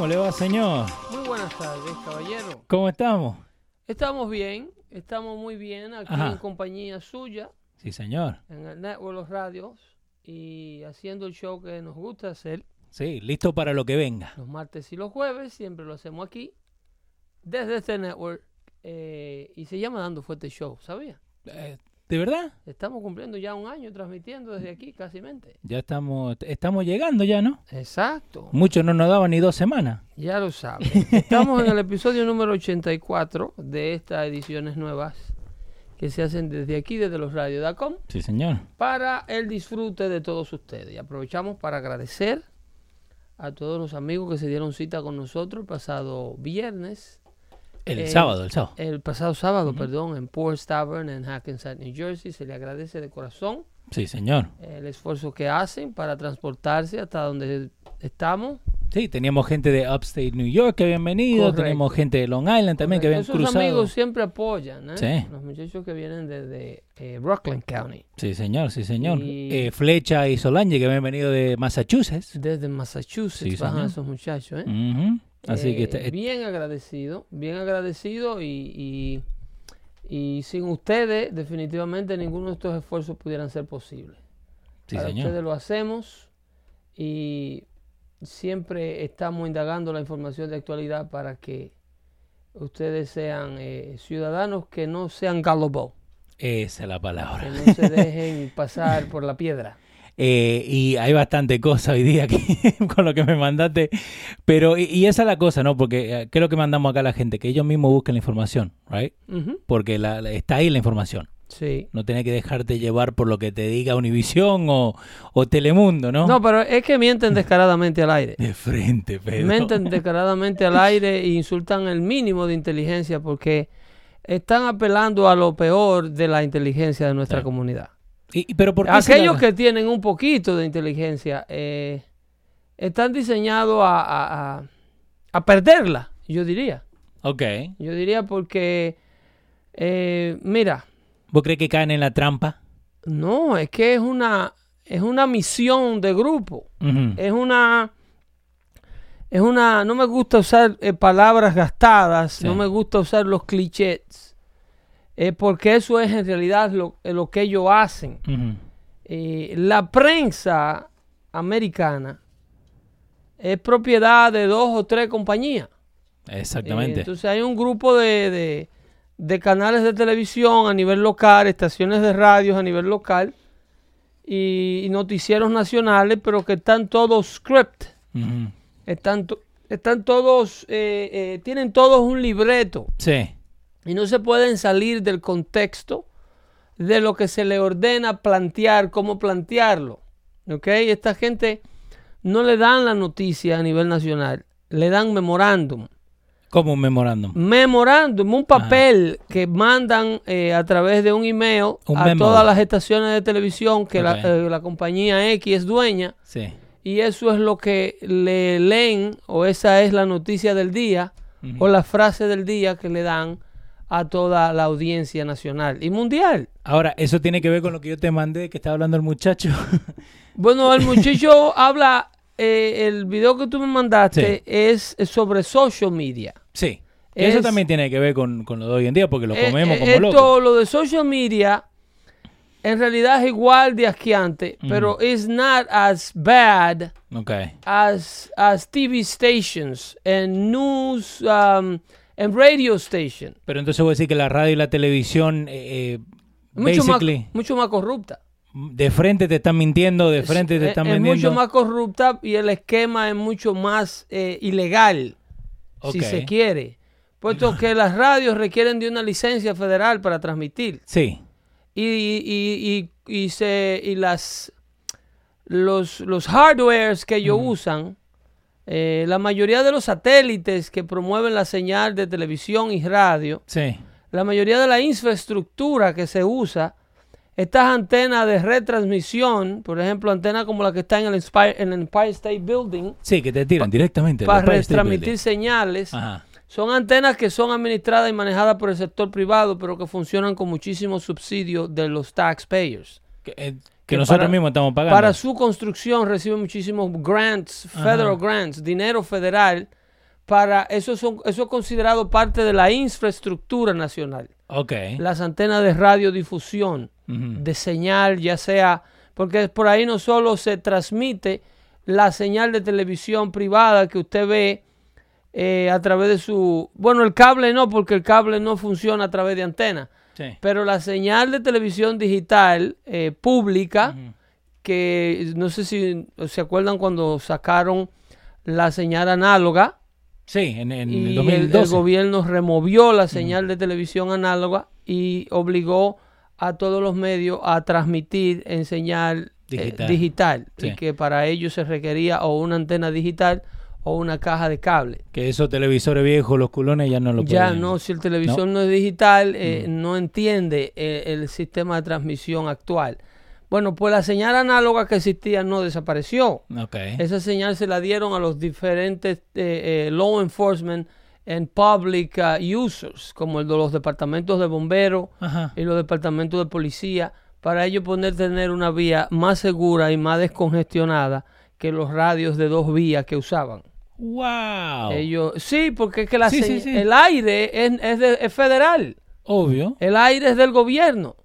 ¿Cómo le va, señor? Muy buenas tardes, caballero. ¿Cómo estamos? Estamos bien, estamos muy bien aquí Ajá. en compañía suya, Sí, señor. en el Network Los Radios y haciendo el show que nos gusta hacer Sí, listo para lo que venga. los martes y los jueves. Siempre lo hacemos aquí, desde este network. eh, y se llama Dando Fuerte Show, ¿sabía? Eh, ¿De verdad? Estamos cumpliendo ya un año transmitiendo desde aquí, casi mente. Ya estamos, estamos llegando ya, ¿no? Exacto, Muchos no nos daban ni dos semanas. ya lo saben. Estamos en el episodio número 84 de estas ediciones nuevas que se hacen desde aquí, desde los radios.com. Sí, señor. para el disfrute de todos ustedes. Y aprovechamos para agradecer a todos los amigos que se dieron cita con nosotros el pasado viernes, El Eh, sábado, el sábado. el pasado sábado, perdón, en Port Tavern en Hackensack, New Jersey. Se le agradece de corazón Sí, señor. el esfuerzo que hacen para transportarse hasta donde estamos. Sí, teníamos gente de Upstate New York que habían venido, Correcto. tenemos gente de Long Island también que habían Esos cruzado. amigos siempre apoyan, ¿eh? Sí. Los muchachos que vienen desde eh, Rockland County, Sí, señor, sí, señor. Y- Eh, Flecha y Solange que habían venido de Massachusetts. desde Massachusetts, Sí, bajan señor. esos muchachos, ¿eh? Ujú. Así que Eh, está- eh, bien agradecido, bien agradecido y, y, y sin ustedes definitivamente ninguno de estos esfuerzos pudieran ser posibles. sí, Para señor. ustedes lo hacemos y siempre estamos indagando la información de actualidad para que ustedes sean eh, ciudadanos que no sean gullible, Esa es la que palabra. no se dejen pasar por la piedra. Eh, y hay bastante cosa hoy día aquí con lo que me mandaste. Pero, y, y esa es la cosa, ¿no? Porque, eh, ¿qué es lo que mandamos acá a la gente? Que ellos mismos busquen la información, ¿right? Porque la, la- está ahí la información. Sí. No tenés que dejarte llevar por lo que te diga Univisión o, o Telemundo, ¿no? No, pero es que mienten descaradamente al aire. De frente, Pedro. Menten descaradamente al aire e insultan el mínimo de inteligencia porque están apelando a lo peor de la inteligencia de nuestra comunidad. Y- y- pero ¿por qué se Aquellos que tienen un poquito de inteligencia eh, están diseñados a, a- a- a perderla, yo diría. Ok. Yo diría porque, eh, mira, ¿Vos crees que caen en la trampa? no, es que es una, es una misión de grupo. Es una es una no me gusta usar eh, palabras gastadas Sí. no me gusta usar los clichés eh, porque eso es en realidad lo, eh, lo que ellos hacen. Eh, la prensa americana es propiedad de dos o tres compañías Eh, Exactamente. entonces hay un grupo de, de- de canales de televisión a nivel local estaciones de radios a nivel local y, y noticieros nacionales pero que están todos script están, to- están todos, eh, eh, tienen todos un libreto Sí. Y no se pueden salir del contexto de lo que se le ordena plantear, cómo plantearlo. ¿Ok? Esta gente no le dan la noticia a nivel nacional, le dan memorándum. Como un memorándum. Memorándum, un papel que mandan eh, a través de un email Un a memo. todas las estaciones de televisión que la, eh, la compañía X es dueña Sí. y eso es lo que le leen o esa es la noticia del día o la frase del día que le dan a toda la audiencia nacional y mundial. Ahora, eso tiene que ver con lo que yo te mandé, que estaba hablando el muchacho. Bueno, el muchacho habla, eh, el video que tú me mandaste es sobre social media. sí. Eso Es- también tiene que ver con, con lo de hoy en día, porque lo Eh, comemos eh, como esto, locos. lo de social media, en realidad es igual de asqueante, pero it's not as bad Ok. as, as TV stations and news um, and radio station. Pero entonces voy a decir que la radio y la televisión, eh, eh, Mucho más, mucho más corrupta. de frente te están mintiendo, de frente te Es- están es, vendiendo. mucho más corrupta y el esquema es mucho más eh, ilegal, si se quiere. Puesto que las radios requieren de una licencia federal para transmitir. Sí. y, y, y, y se, y las los, los hardwares que ellos usan, eh, la mayoría de los satélites que promueven la señal de televisión y radio, Sí. la mayoría de la infraestructura que se usa, estas antenas de retransmisión, por ejemplo, antenas como la que está en el Empire, en el Empire State Building, Sí, que te tiran directamente. para retransmitir señales, Ajá. son antenas que son administradas y manejadas por el sector privado, pero que funcionan con muchísimos subsidios de los taxpayers. Que, eh, que que nosotros para- mismos estamos pagando. Para su construcción reciben muchísimos grants, federal grants, dinero federal. Para eso, son, eso es considerado parte de la infraestructura nacional. Ok. Las antenas de radiodifusión, Ujú. de señal, ya sea, porque por ahí no solo se transmite la señal de televisión privada que usted ve eh, a través de su... Bueno, el cable no, porque el cable no funciona a través de antena. Sí. Pero la señal de televisión digital eh, pública, que no sé si se acuerdan cuando sacaron la señal análoga Sí, en, en y el el, 2012. el gobierno removió la señal de televisión análoga y obligó a todos los medios a transmitir en señal eh, Digital. digital, y que para ello se requería o una antena digital o una caja de cable. Que esos televisores viejos, los culones, ya no lo Ya pueden. no, si el televisor no, es digital, eh, no entiende eh, el sistema de transmisión actual. Bueno, pues la señal análoga que existía no desapareció. Esa señal se la dieron a los diferentes eh, eh, law enforcement and public uh, users, como el de los departamentos de bomberos Ajá. y los departamentos de policía, para ellos poder tener una vía más segura y más descongestionada que los radios de dos vías que usaban. Wow. Ellos, sí, porque es que la Sí, se- sí, sí. el aire es, es de- es federal, Obvio. el aire es del gobierno.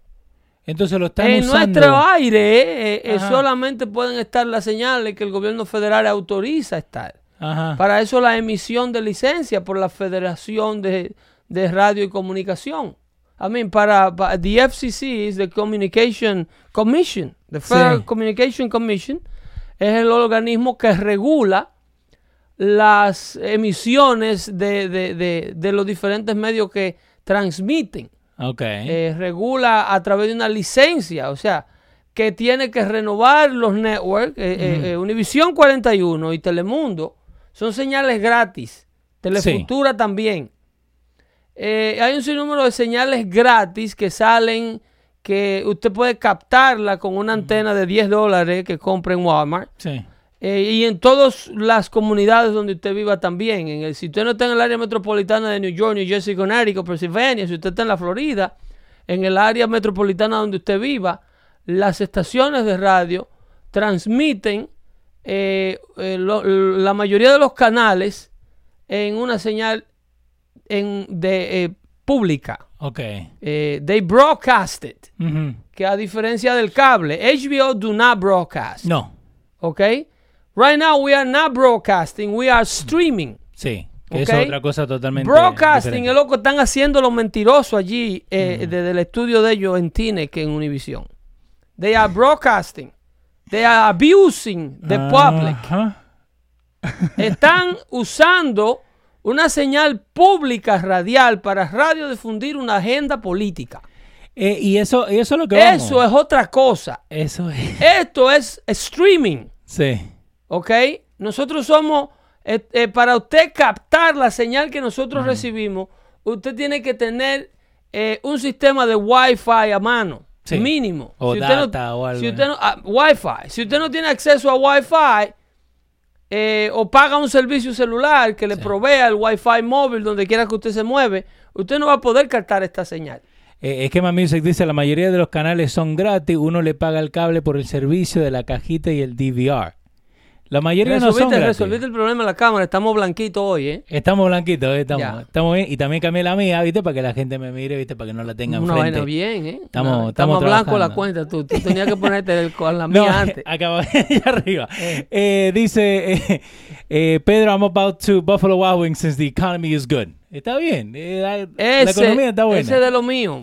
Entonces lo están En usando. nuestro aire eh, eh, solamente pueden estar las señales que el gobierno federal autoriza estar. Ajá. Para eso la emisión de licencia por la Federación de, de Radio y Comunicación. I mean, para, pa- the FCC is the Communication Commission. The Federal Sí. Communication Commission es el organismo que regula las emisiones de, de- de- de los diferentes medios que transmiten. Ok. Eh, regula a través de una licencia, o sea, que tiene que renovar los networks. eh, eh, eh, Univisión 41 y Telemundo son señales gratis. Telefutura también. Eh, hay un sinnúmero de señales gratis que salen, que usted puede captarla con una antena de 10 dólares que compra en Walmart. sí. Eh, y en todas las comunidades donde usted viva también. En el, si usted no está en el área metropolitana de New York, New Jersey, Connecticut, Pennsylvania, si usted está en la Florida, en el área metropolitana donde usted viva, las estaciones de radio transmiten eh, eh, lo- la mayoría de los canales en una señal en, de, pública. Ok. Eh, they broadcast it. Que a diferencia del cable, HBO do not broadcast. No. Okay? Right now we are not broadcasting, we are streaming. Sí. Que es otra cosa totalmente. Broadcasting diferente. es lo que están haciendo los mentirosos allí eh, desde el estudio de ellos en Tine que en Univision. They are broadcasting. They are abusing the public. Están usando una señal pública radial para radiodifundir una agenda política. Eh, y eso, y eso es lo que vamos. Eso es otra cosa. Eso es. Esto es streaming. Sí. ¿Ok? Nosotros somos, eh, eh, para usted captar la señal que nosotros recibimos, usted tiene que tener eh, un sistema de Wi-Fi a mano, Sí. mínimo. O usted no- data o algo, Si usted no, ah, Wi-Fi. Si usted no tiene acceso a Wi-Fi, eh, o paga un servicio celular que le provea el Wi-Fi móvil donde quiera que usted se mueve, usted no va a poder captar esta señal. Eh, Esquema Music dice, la mayoría de los canales son gratis, uno le paga el cable por el servicio de la cajita y el DVR. La mayoría no son Resolviste, gratis. resolviste el problema de la cámara, estamos blanquitos hoy, ¿eh? Estamos blanquitos, eh, estamos, Ya. estamos bien. Y también cambié la mía, ¿viste? Para que la gente me mire, ¿viste? Para que no la tenga Una enfrente. vaina bien, ¿eh? Estamos- Una- estamos blanco la cuenta, tú, tú tenías que ponerte el- con la No, mía antes. acaba allá arriba. Eh, dice eh, eh, Pedro, I'm about to Buffalo Wild Wings since the economy is good. Está bien. eh, la, la Ese, economía está buena. ese de lo mío.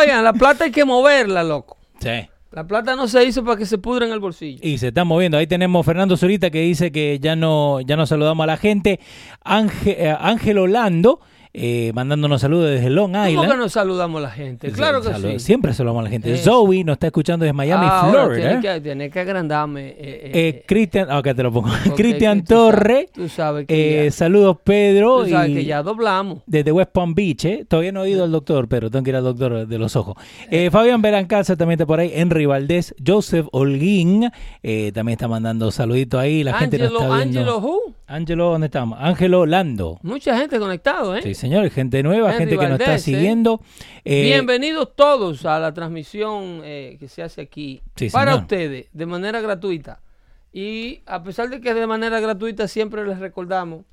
Oigan, la plata hay que moverla, loco. Sí. La plata no se hizo para que se pudra en el bolsillo. Y se está moviendo. Ahí tenemos Fernando Zurita que dice que ya no, ya no saludamos a la gente. Ángel, eh, Ángel Orlando eh, mandándonos saludos desde Long ¿Cómo Island. que no saludamos a la gente? Claro que Salud- sí. Siempre saludamos a la gente. Zoe nos está escuchando desde Miami, Ah, Florida. Tienes que, tienes que agrandarme. eh, eh, Eh, eh, Cristian, ah, acá te lo pongo. Cristian Torre. Tú sabes que, eh, saludos Pedro. tú sabes y- que ya doblamos. desde West Palm Beach, ¿eh? Todavía no he ido al doctor, pero tengo que ir al doctor de los ojos. Eh, Fabián Belancalza también está por ahí, Henry Valdés, Joseph Holguín, eh, también está mandando saluditos ahí, la gente nos Angelo, está viendo. Angelo Who? Ángelo, ¿dónde estamos? Ángelo Lando. Mucha gente conectado, ¿eh? Sí, señor, gente nueva, Henry gente que nos está ¿eh? siguiendo. Eh, Bienvenidos todos a la transmisión eh, que se hace aquí Sí, para señor. ustedes de manera gratuita. Y a pesar de que de manera gratuita siempre les recordamos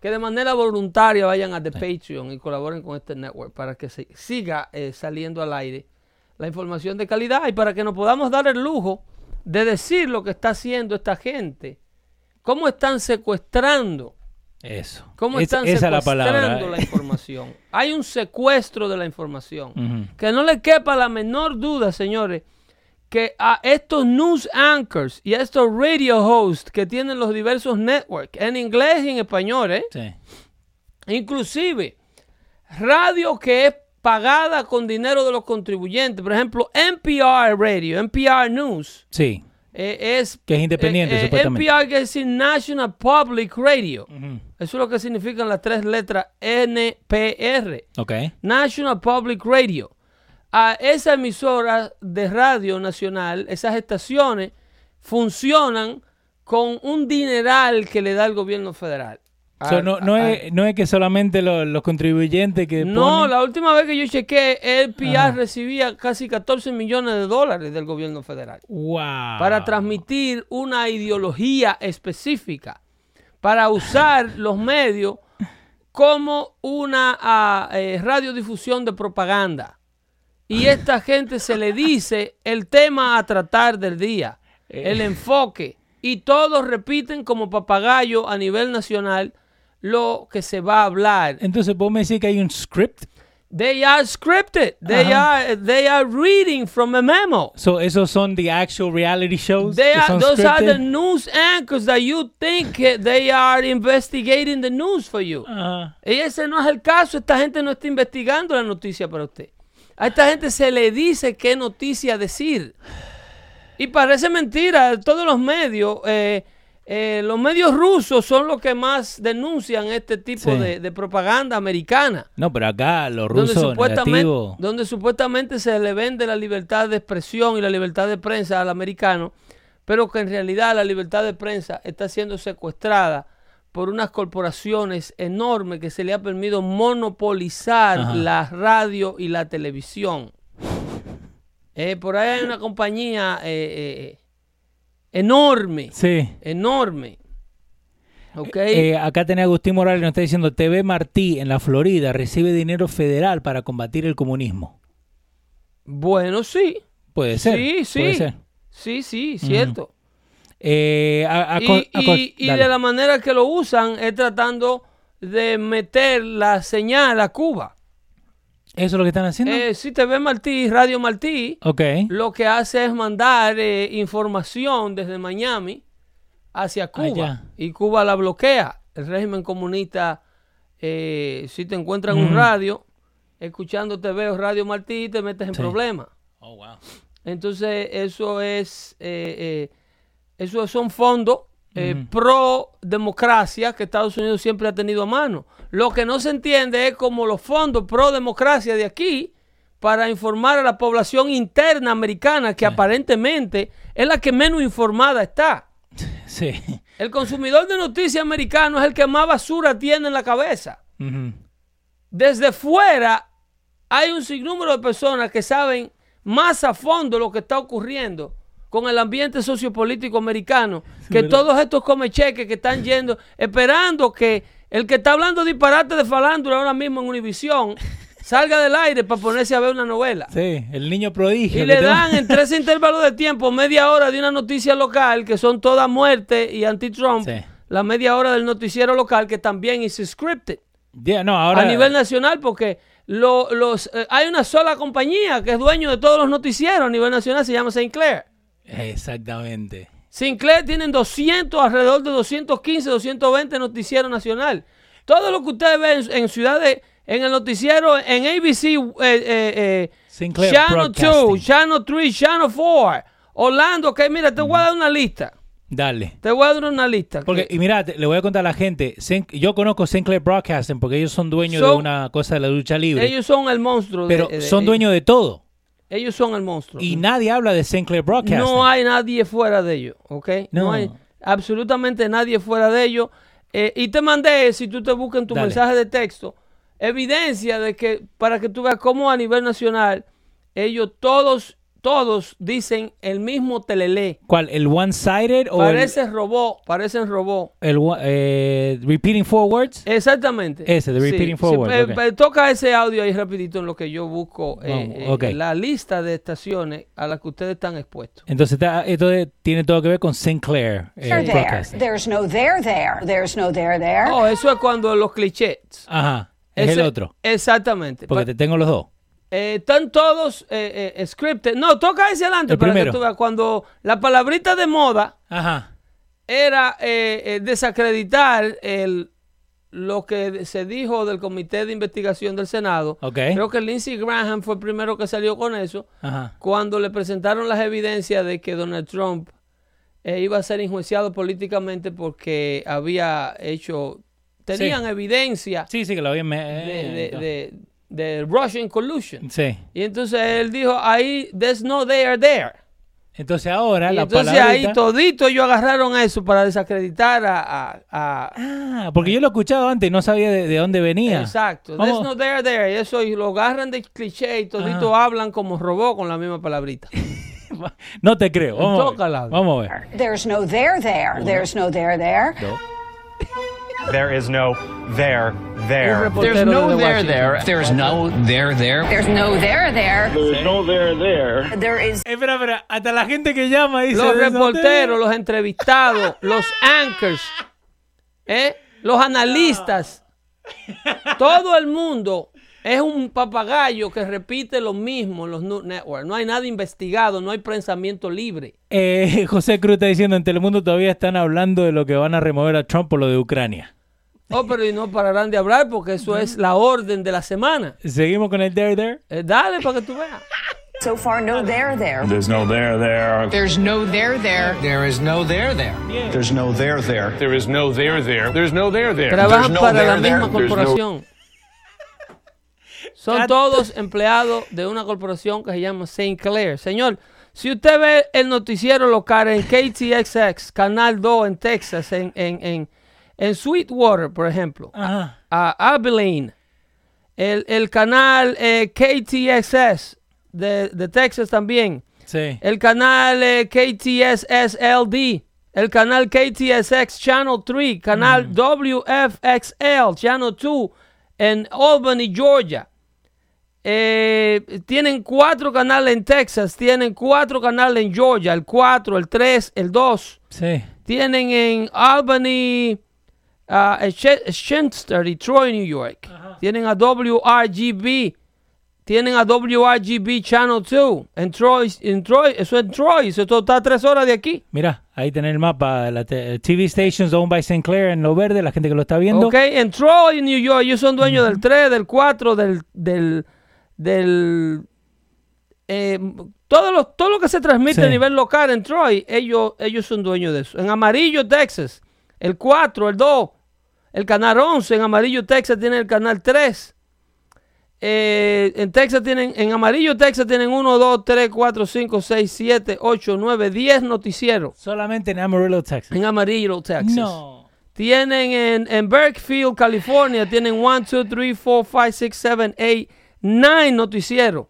que de manera voluntaria vayan a The Patreon y colaboren con este network para que se siga eh, saliendo al aire la información de calidad y para que nos podamos dar el lujo de decir lo que está haciendo esta gente, cómo están secuestrando Eso. ¿Cómo Es- están esa es la secuestrando palabra. la información? Hay un secuestro de la información. Que no le quepa la menor duda, señores, que a estos news anchors y a estos radio hosts que tienen los diversos networks, en inglés y en español, ¿eh? Sí. inclusive radio que es pagada con dinero de los contribuyentes, por ejemplo, NPR Radio, NPR News, Sí. Eh, es... Que es independiente, eh, eh, supuestamente. NPR quiere decir National Public Radio. Eso es lo que significan las tres letras NPR, Ok. National Public Radio. A esa emisora de radio nacional, esas estaciones funcionan con un dineral que le da el gobierno federal. So, A- no, no, a- es, no es que solamente lo- los contribuyentes que no, ponen- la última vez que yo chequé, el PR recibía casi 14 millones de dólares del gobierno federal Wow. para transmitir una ideología específica, para usar los medios como una ah, eh, radiodifusión de propaganda. Y esta gente se le dice el tema a tratar del día, el enfoque, y todos repiten como papagayo a nivel nacional lo que se va a hablar. Entonces, ¿vos me decís que hay un script? They are scripted. They Ajá. are they are reading from a memo. So, esos son the actual reality shows. They are, those are the scripted? news anchors that you think they are investigating the news for you. Ajá. Y ese no es el caso. Esta gente no está investigando la noticia para usted. A esta gente se le dice qué noticia decir. Y parece mentira. Todos los medios, eh, eh, los medios rusos son los que más denuncian este tipo Sí. de, de propaganda americana. No, pero acá los donde rusos supuestamente, negativos. donde supuestamente se le vende la libertad de expresión y la libertad de prensa al americano, pero que en realidad la libertad de prensa está siendo secuestrada por unas corporaciones enormes que se le ha permitido monopolizar Ajá. la radio y la televisión. Eh, por ahí hay una compañía eh, eh, enorme, Sí. enorme. ¿Ok? Eh, acá tenía Agustín Morales, nos está diciendo, TV Martí en la Florida recibe dinero federal para combatir el comunismo. bueno, sí. Puede ser. Sí, sí. Puede ser. Sí, sí, cierto. Eh, a- a- y, y- de la manera que lo usan es tratando de meter la señal a Cuba. ¿Eso es lo que están haciendo? Eh, si TV Martí, Radio Martí, ok. lo que hace es mandar eh, información desde Miami hacia Cuba. Allá. Y Cuba la bloquea. El régimen comunista, eh, si te encuentran un Ujú. radio, escuchando TV o Radio Martí, te metes en Sí. problemas. Oh, wow. Entonces, eso es, eh, eh, eso son fondos eh, pro democracia que Estados Unidos siempre ha tenido a mano. Lo que no se entiende es como los fondos pro democracia de aquí para informar a la población interna americana que aparentemente es la que menos informada está. Sí. El consumidor de noticias americano es el que más basura tiene en la cabeza. Desde fuera hay un sinnúmero de personas que saben más a fondo lo que está ocurriendo con el ambiente sociopolítico americano que todos estos comecheques que están yendo, esperando que el que está hablando disparate de falándula ahora mismo en Univisión salga del aire para ponerse a ver una novela. Sí, el niño prodigio. Y le dan en tres intervalos de tiempo media hora de una noticia local, que son toda muerte y anti-Trump, Sí. la media hora del noticiero local, que también es scripted Ya, no, ahora. a nivel nacional, porque lo- los, eh, hay una sola compañía que es dueño de todos los noticieros a nivel nacional, se llama Sinclair. Exactamente. Sinclair tienen 200, alrededor de 215, 220 noticiero nacional. Todo lo que ustedes ven en, ciudades, en el noticiero, en ABC, eh, eh, eh, Channel 2, Broadcasting. Channel 3, Channel 4, Orlando, que mira, te voy a dar una lista. Dale. Te voy a dar una lista. Porque, que- y mira, te- le voy a contar a la gente. Sin- yo conozco Sinclair Broadcasting porque ellos son dueños de una cosa de la lucha libre. ellos son el monstruo. pero de- son dueños de todo. Ellos son el monstruo. Y nadie habla de Sinclair Broadcasting. No hay nadie fuera de ellos, ¿ok? No, No. hay absolutamente nadie fuera de ellos. Eh, y te mandé, si tú te buscas en tu Dale. mensaje de texto, evidencia de que, para que tú veas cómo a nivel nacional, ellos todos, todos dicen el mismo telelé. ¿Cuál? ¿El one-sided o el, Parece robot, parecen robot. el one- eh, repeating forwards? Exactamente. Ese, the repeating forward, eh, ok. eh, toca ese audio ahí rapidito en lo que yo busco eh, eh, la lista de estaciones a las que ustedes están expuestos. Entonces, está- esto de- tiene todo que ver con Sinclair eh, There. There's no there there. There's no there there. Oh, eso es cuando los clichés. Ajá. Es Ese- el otro. Exactamente. Porque Pa- te tengo los dos. Eh, están todos eh, eh, scripted. No, toca ese adelante El para primero. que tú veas. Cuando la palabrita de moda Ajá. era eh, eh, desacreditar el, lo que se dijo del Comité de Investigación del Senado. Creo que Lindsey Graham fue el primero que salió con eso. Ajá. Cuando le presentaron las evidencias de que Donald Trump iba a ser enjuiciado políticamente porque había hecho. Tenían Sí. evidencia Sí, sí, que lo habían... me- de, de, de- de Russian collusion. Sí. Y entonces él dijo, ahí, there's no there there. Entonces ahora Y la entonces palabrita... ahí todito ellos agarraron eso para desacreditar a... a- a- Ah, porque yo lo he escuchado antes y no sabía de, de dónde venía. Exacto. There's no there there. Y eso y lo agarran de cliché y todito hablan como robot con la misma palabrita. No te creo. Vamos, a ver. Tócala. Vamos a ver. There's no there there. There's no there there. There is no there there. There's no there there. There's no there there. There's no there there. There's no there there. There is Espera, espera. Hasta la gente que llama dice... Los "There's no reporteros, los entrevistados, los anchors, ¿eh? los analistas. Todo el mundo es un papagayo que repite lo mismo en los news networks. No hay nada investigado, no hay pensamiento libre. Eh, José Cruz está diciendo en Telemundo todavía están hablando de lo que van a remover a Trump por lo de Ucrania. Oh, pero y no pararán de hablar porque eso es la orden de la semana. Seguimos con el there there. Eh, dale para que tú veas. so far no there there. There's no there there. There's no there there. There is no there there. There's no there there. There is no there there. There's no there there. Trabajan no para la there, there. misma no- corporación. Son todos empleados de una corporación que se llama Sinclair. Señor, si usted ve el noticiero local en KTXX, Canal 2 en Texas, en, en, en, en Sweetwater, por ejemplo, Ajá. a Abilene, el, el canal eh, KTXS de, de Texas también, Sí. el canal eh, KTSSLD, el canal KTSX Channel 3, canal WFXL Channel 2 en Albany, Georgia. Eh, tienen cuatro canales en Texas, tienen cuatro canales en Georgia, el 4, el 3, el 2. Sí. Tienen en Albany, ah, Sch- Shenster Troy, New York. Tienen a WRGB. Tienen a WRGB Channel 2. En Troy, en Troy, eso es en Troy. Eso está a tres horas de aquí. Mira, ahí tenés el mapa. La TV stations owned by Sinclair en lo verde, la gente que lo está viendo. Ok, en Troy, New York. Ellos son dueños del 3, del 4, del. del, del eh, todo, lo, todo lo que se transmite Sí. a nivel local en Troy, ellos, ellos son dueños de eso. En Amarillo, Texas, el 4, el 2, el canal 11. En Amarillo, Texas, tiene el canal 3. eh, en Texas tienen, en amarillo Texas tienen 1, 2, 3, 4, 5, 6, 7, 8, 9, 10 noticieros. Solamente en Amarillo, Texas. En amarillo Texas. No. Tienen en, en Berkfield, California, tienen 1, 2, 3, 4, 5, 6, 7, 8, 9 noticieros.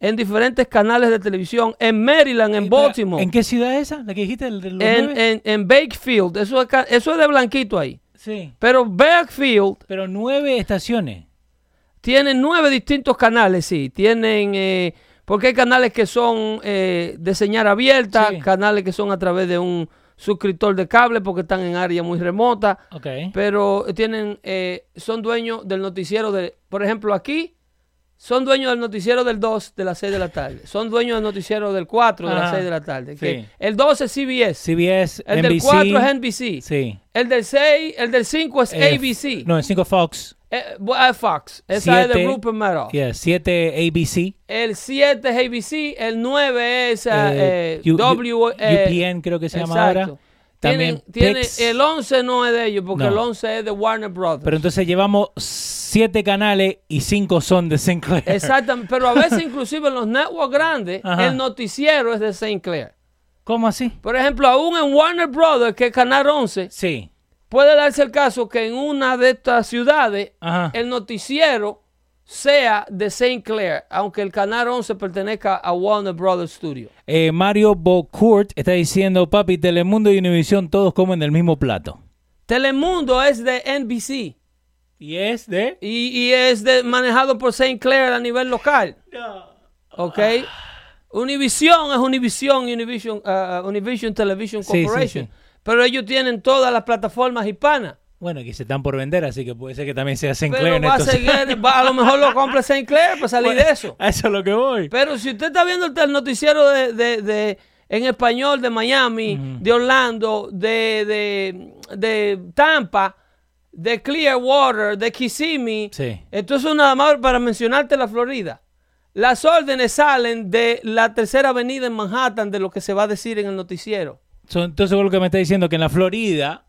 En diferentes canales de televisión. En Maryland, en Baltimore. ¿En qué ciudad es esa? ¿La que dijiste? ¿El de los en, en, en Bakefield. Eso es, eso es de blanquito ahí. Sí. Pero Bakefield Pero nueve estaciones. Tienen nueve distintos canales, sí. Tienen, eh, porque hay canales que son eh, de señal abierta, Sí. canales que son a través de un suscriptor de cable porque están en área muy remota. Ok. Pero tienen, eh, son dueños del noticiero de, por ejemplo, aquí, son dueños del noticiero del 2 de las 6 de la tarde. Son dueños del noticiero del 4 de las Ajá. 6 de la tarde. que Sí. el 2 es CBS. CBS, el del NBC. 4 es NBC. Sí. El del 6, el del 5 es Eh, ABC. No, el 5 Fox. Eh, ah, Fox. Esa es de Siete- Rupert Murdoch. Yeah, 7 ABC. El 7 es ABC, el 9 es ah, eh, eh, U- W. Eh, UPN creo que se llama exacto. ahora. También Tienen, tiene- el 11 no es de ellos, porque No. el 11 es de Warner Brothers. Pero entonces llevamos 7 canales y 5 son de Sinclair. Exactamente, pero a veces inclusive en los networks grandes, Ajá. el noticiero es de St. Clair. ¿Cómo así? Por ejemplo, aún en Warner Brothers, que es Canal 11, Sí. puede darse el caso que en una de estas ciudades, Ajá. el noticiero sea de St. Clair, aunque el Canal 11 pertenezca a Warner Brothers Studio. Eh, Mario Bocourt está diciendo, papi, Telemundo y Univision todos comen del mismo plato. Telemundo es de NBC. ¿Y es de? Y, y es de- manejado por St. Clair a nivel local. ¿Ok? Univision es Univision, Univision, uh, Univision Television Sí, sí, Corporation. sí. Pero ellos tienen todas las plataformas hispanas. Bueno, que se están por vender, así que puede ser que también sea Sinclair. Pero va a, seguir, va- a lo mejor lo compra St. Clair para salir de eso. A eso es lo que voy. Pero si usted está viendo el noticiero de, de- de- en español de Miami, de Orlando, de, de, de Tampa, de Clearwater, de Kissimmee, Sí. entonces nada más para mencionarte la Florida. Las órdenes salen de la tercera avenida en Manhattan de lo que se va a decir en el noticiero. So, entonces lo que me está diciendo que en la Florida,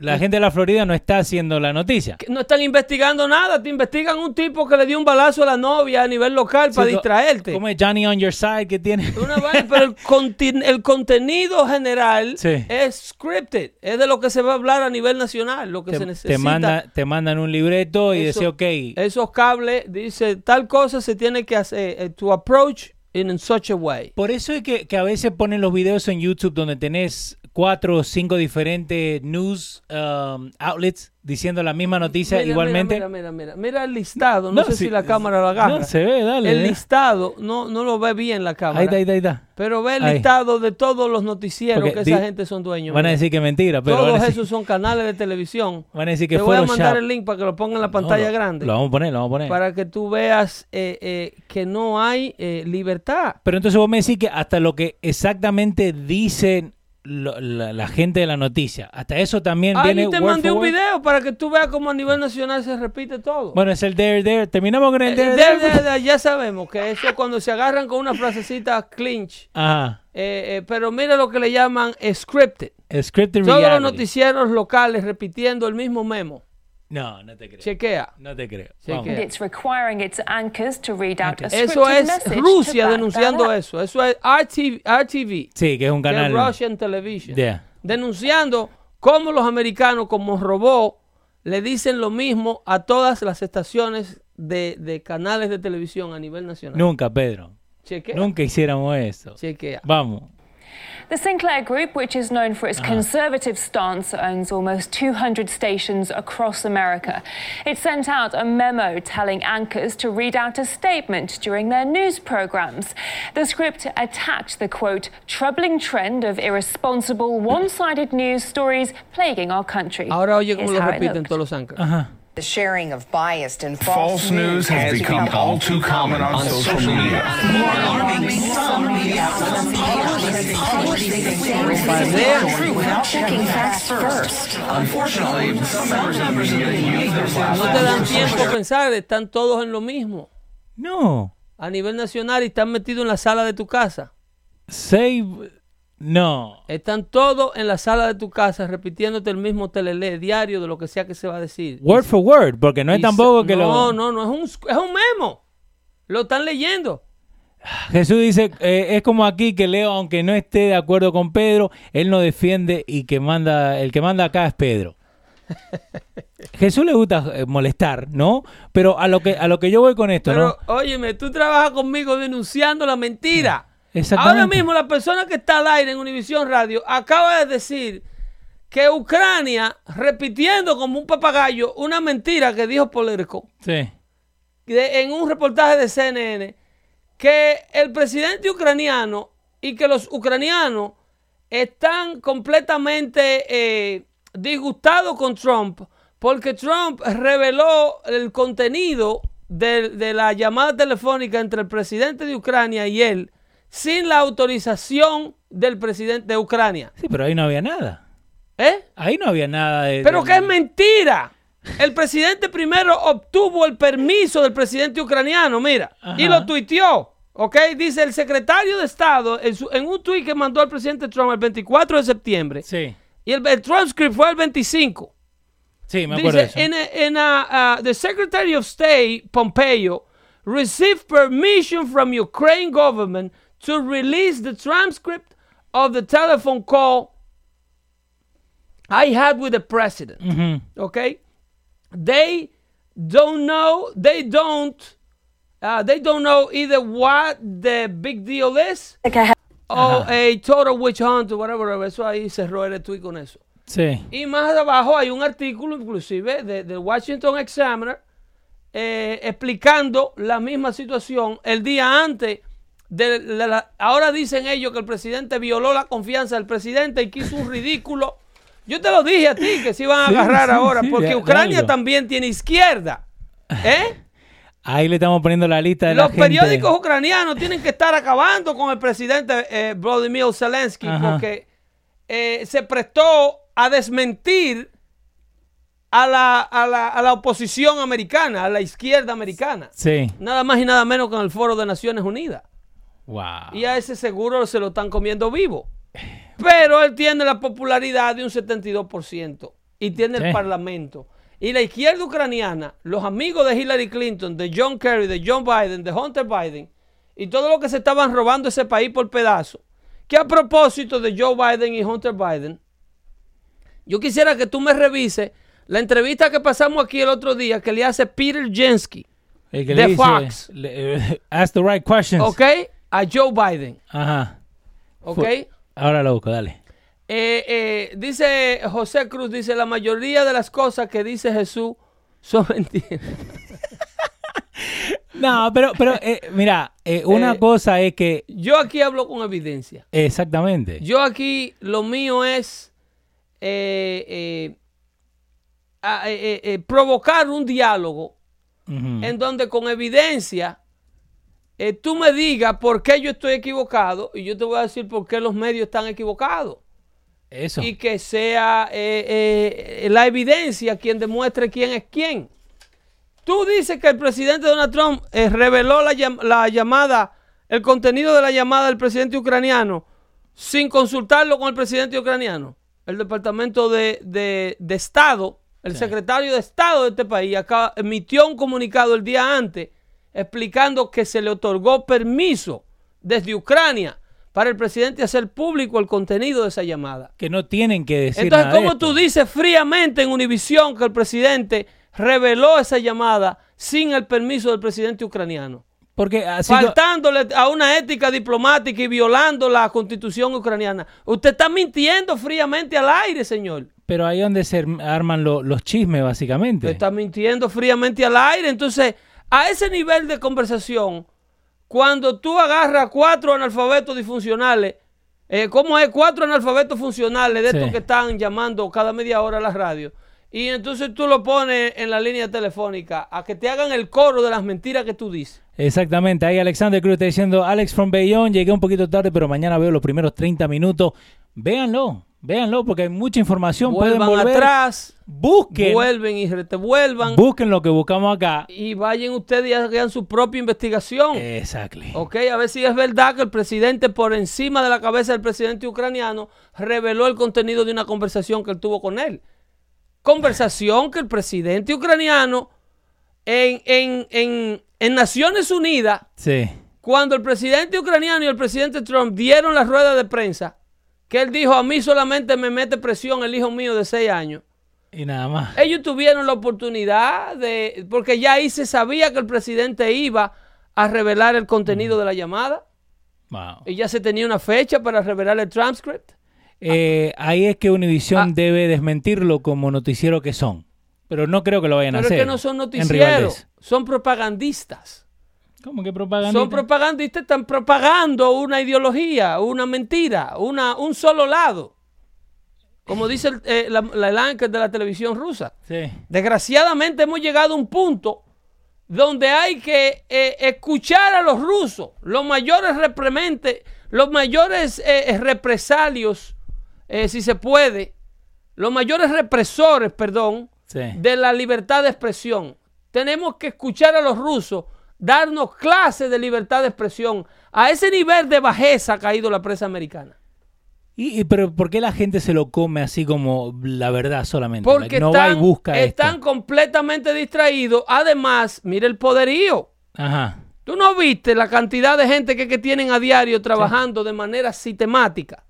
la gente de la Florida no está haciendo la noticia. No están investigando nada, te investigan un tipo que le dio un balazo a la novia a nivel local para Sí, distraerte. ¿Cómo es Johnny on your side que tiene? Una vaina, pero el, el contenido general Sí. es scripted, es de lo que se va a hablar a nivel nacional, lo que se Te, necesita. te manda- te mandan un libreto y dice, ok, Esos cables, dice, tal cosa se tiene que hacer, eh, to approach in such a way. Por eso es que, que a veces ponen los videos en YouTube donde tenés cuatro o cinco diferentes news um, outlets diciendo la misma noticia Mira, igualmente. Mira, mira, mira, mira el listado, no, No, sé si la cámara lo agarra. no, se ve, dale, El eh. listado, no, no lo ve bien la cámara. Ahí está, ahí está, ahí está. Pero ve el Ahí. listado de todos los noticieros que esa gente son dueños. Van a decir que mentira, pero Todos decir, esos son canales de televisión. van a decir que Te voy a mandar el link para que lo ponga en la No, pantalla lo- grande. Lo vamos a poner, lo vamos a poner. para que tú veas eh, eh, que no hay eh, libertad. Pero entonces vos me decís que hasta lo que exactamente dicen lo- la, la gente de la noticia, hasta eso también viene Ahí te word mandé un video para que tú veas cómo a nivel nacional se repite todo. Bueno, es el there, there. Terminamos con el Eh, there, there. ya sabemos que eso cuando se agarran con una frasecita clinch. Ajá. eh, eh, pero mira lo que le llaman scripted. Scripted Todos los noticieros locales repitiendo el mismo memo. No, no te creo. Chequea. No te creo. Chequea. It's requiring its anchors to read out a Eso es Rusia denunciando eso. Eso es RTV, RTV Sí, que es un de canal. Russian Television. Yeah. denunciando cómo los americanos, como robó, le dicen lo mismo a todas las estaciones de, de canales de televisión a nivel nacional. Nunca, Pedro. Chequea. Nunca hiciéramos eso. Chequea. Vamos. The Sinclair Group, which is known for its uh-huh. conservative stance, owns almost 200 stations across America. It sent out a memo telling anchors to read out a statement during their news programs. The script attacked the quote, troubling trend of irresponsible, one sided news stories plaguing our country. Ahora oye cómo lo how it repiten looked. todos los anchors. Ajá. The sharing of biased and false, False news has become all too common on social media. without checking facts first. Unfortunately, some members of the media use their No te dan tiempo a pensar, están todos en lo mismo. No. A nivel nacional y están metidos en la sala de tu casa. Save No. Están todos en la sala de tu casa repitiéndote el mismo telele diario de lo que sea que se va a decir. Word for word, porque no es tampoco que no, lo... No, no, es un, es un memo. Lo están leyendo. Jesús dice, eh, es como aquí que Leo, aunque no esté de acuerdo con Pedro, él no defiende y que manda, el que manda acá es Pedro. Jesús le gusta eh, molestar, ¿no? Pero a lo que a lo que yo voy con esto, Pero, ¿no? óyeme, tú trabajas conmigo denunciando la mentira. Ahora mismo la persona que está al aire en Univisión Radio acaba de decir que Ucrania, repitiendo como un papagayo una mentira que dijo Sí. de- en un reportaje de CNN, que el presidente ucraniano y que los ucranianos están completamente eh, disgustados con Trump porque Trump reveló el contenido de, de la llamada telefónica entre el presidente de Ucrania y él sin la autorización del presidente de Ucrania. Sí, pero ahí no había nada. ¿Eh? Ahí no había nada de... Pero de- que es mentira. El presidente primero obtuvo el permiso del presidente ucraniano, mira, y lo tuiteó. ¿Ok? Dice el secretario de Estado en, su- en un tuit que mandó al presidente Trump el 24 de septiembre. Sí, Y el, el transcript fue el 25. sí, me acuerdo de Dice, a, uh, the Secretary of State, Pompeo, received permission from Ukraine government to release the transcript of the telephone call I had with the president. Ujú. Okay? They don't know, they don't, uh, they don't know either what the big deal is or a total witch hunt or whatever. Eso ahí cerró el tweet con eso. Sí. Y más abajo hay un artículo inclusive de- Washington Examiner eh, explicando la misma situación el día antes. De, la- ahora dicen ellos que el presidente violó la confianza del presidente y que hizo un ridículo. Yo te lo dije a ti que se iban a Sí, agarrar sí, ahora sí, porque de- Ucrania también tiene izquierda. ¿Eh? Ahí le estamos poniendo la lista de la Los gente. periódicos ucranianos tienen que estar acabando con el presidente eh, Volodymyr Zelensky Ajá. porque eh, se prestó a desmentir a la, a, la, a la oposición americana, a la izquierda americana. Sí. Nada más y nada menos que en el foro de Naciones Unidas. Wow. Y a ese seguro se lo están comiendo vivo. Pero él tiene la popularidad de un 72% y tiene el parlamento. Y la izquierda ucraniana, los amigos de Hillary Clinton, de John Kerry, de John Biden, de Hunter Biden, y todo lo que se estaban robando ese país por pedazos. Que a propósito de Joe Biden y Hunter Biden, yo quisiera que tú me revises la entrevista que pasamos aquí el otro día que le hace Peter Jensky, de Fox. le- eh, ask the right questions. ¿ok? A Joe Biden, Ajá. ¿ok? Ahora lo busco, dale. Eh, eh, dice José Cruz, dice, la mayoría de las cosas que dice Jesús son mentiras. No, pero, pero eh, mira, una cosa es que... Yo aquí hablo con evidencia. Exactamente. Yo aquí, lo mío es a- provocar un diálogo en donde con evidencia eh, tú me digas por qué yo estoy equivocado y yo te voy a decir por qué los medios están equivocados. Eso. y que sea eh, eh, la evidencia quien demuestre quién es quién. Tú dices que el presidente Donald Trump reveló la, llam- la llamada, el contenido de la llamada del presidente ucraniano sin consultarlo con el presidente ucraniano. El Departamento de, de- de Estado, el secretario de Estado de este país, acá emitió un comunicado el día antes explicando que se le otorgó permiso desde Ucrania para el presidente hacer público el contenido de esa llamada. Que no tienen que decir Entonces, nada ¿cómo tú dices fríamente en Univisión que el presidente reveló esa llamada sin el permiso del presidente ucraniano? Porque así Faltándole a una ética diplomática y violando la constitución ucraniana. Usted está mintiendo fríamente al aire, señor. Pero ahí donde se arman lo- los chismes, básicamente. Usted está mintiendo fríamente al aire. Entonces, a ese nivel de conversación, cuando tú agarras cuatro analfabetos disfuncionales, eh, ¿cómo es? Cuatro analfabetos funcionales de Sí. estos que están llamando cada media hora a la radio. Y entonces tú lo pones en la línea telefónica a que te hagan el coro de las mentiras que tú dices. Exactamente, ahí Alexander Cruz está diciendo, Alex from Bayonne, llegué un poquito tarde, pero mañana veo los primeros 30 minutos. Véanlo, Véanlo porque hay mucha información. Pueden Vuelvan volver. atrás, Busquen. vuelven y te vuelvan. Busquen lo que buscamos acá. y vayan ustedes y hagan su propia investigación. Exactly. Ok, a ver si es verdad que el presidente, por encima de la cabeza del presidente ucraniano, reveló el contenido de una conversación que él tuvo con él. Conversación que el presidente ucraniano en, en, en, en Naciones Unidas, Sí. cuando el presidente ucraniano y el presidente Trump dieron la rueda de prensa, que él dijo, a mí solamente me mete presión el hijo mío de seis años. Y nada más. Ellos tuvieron la oportunidad de, porque ya ahí se sabía que el presidente iba a revelar el contenido de la llamada. Wow. Y ya se tenía una fecha para revelar el transcript. Eh, ahí es que Univision Ah. debe desmentirlo como noticiero que son. Pero no creo que lo vayan a Pero es hacer. que no son noticieros, son propagandistas. ¿Cómo que propaganda? Son propagandistas, están propagando una ideología, una mentira, una, un solo lado. Como dice el, eh, la, la- de la televisión rusa. Sí. Desgraciadamente hemos llegado a un punto donde hay que eh, escuchar a los rusos, los mayores reprementes, los mayores eh, represalios, eh, si se puede, los mayores represores, perdón, Sí. de la libertad de expresión. Tenemos que escuchar a los rusos darnos clases de libertad de expresión. A ese nivel de bajeza ha caído la prensa americana. ¿Y, pero por qué la gente se lo come así como la verdad solamente? Porque Like, no va y están, busca están esto. completamente distraídos. Además, mire el poderío. Ajá. ¿Tú no viste la cantidad de gente que, que tienen a diario trabajando de manera sistemática?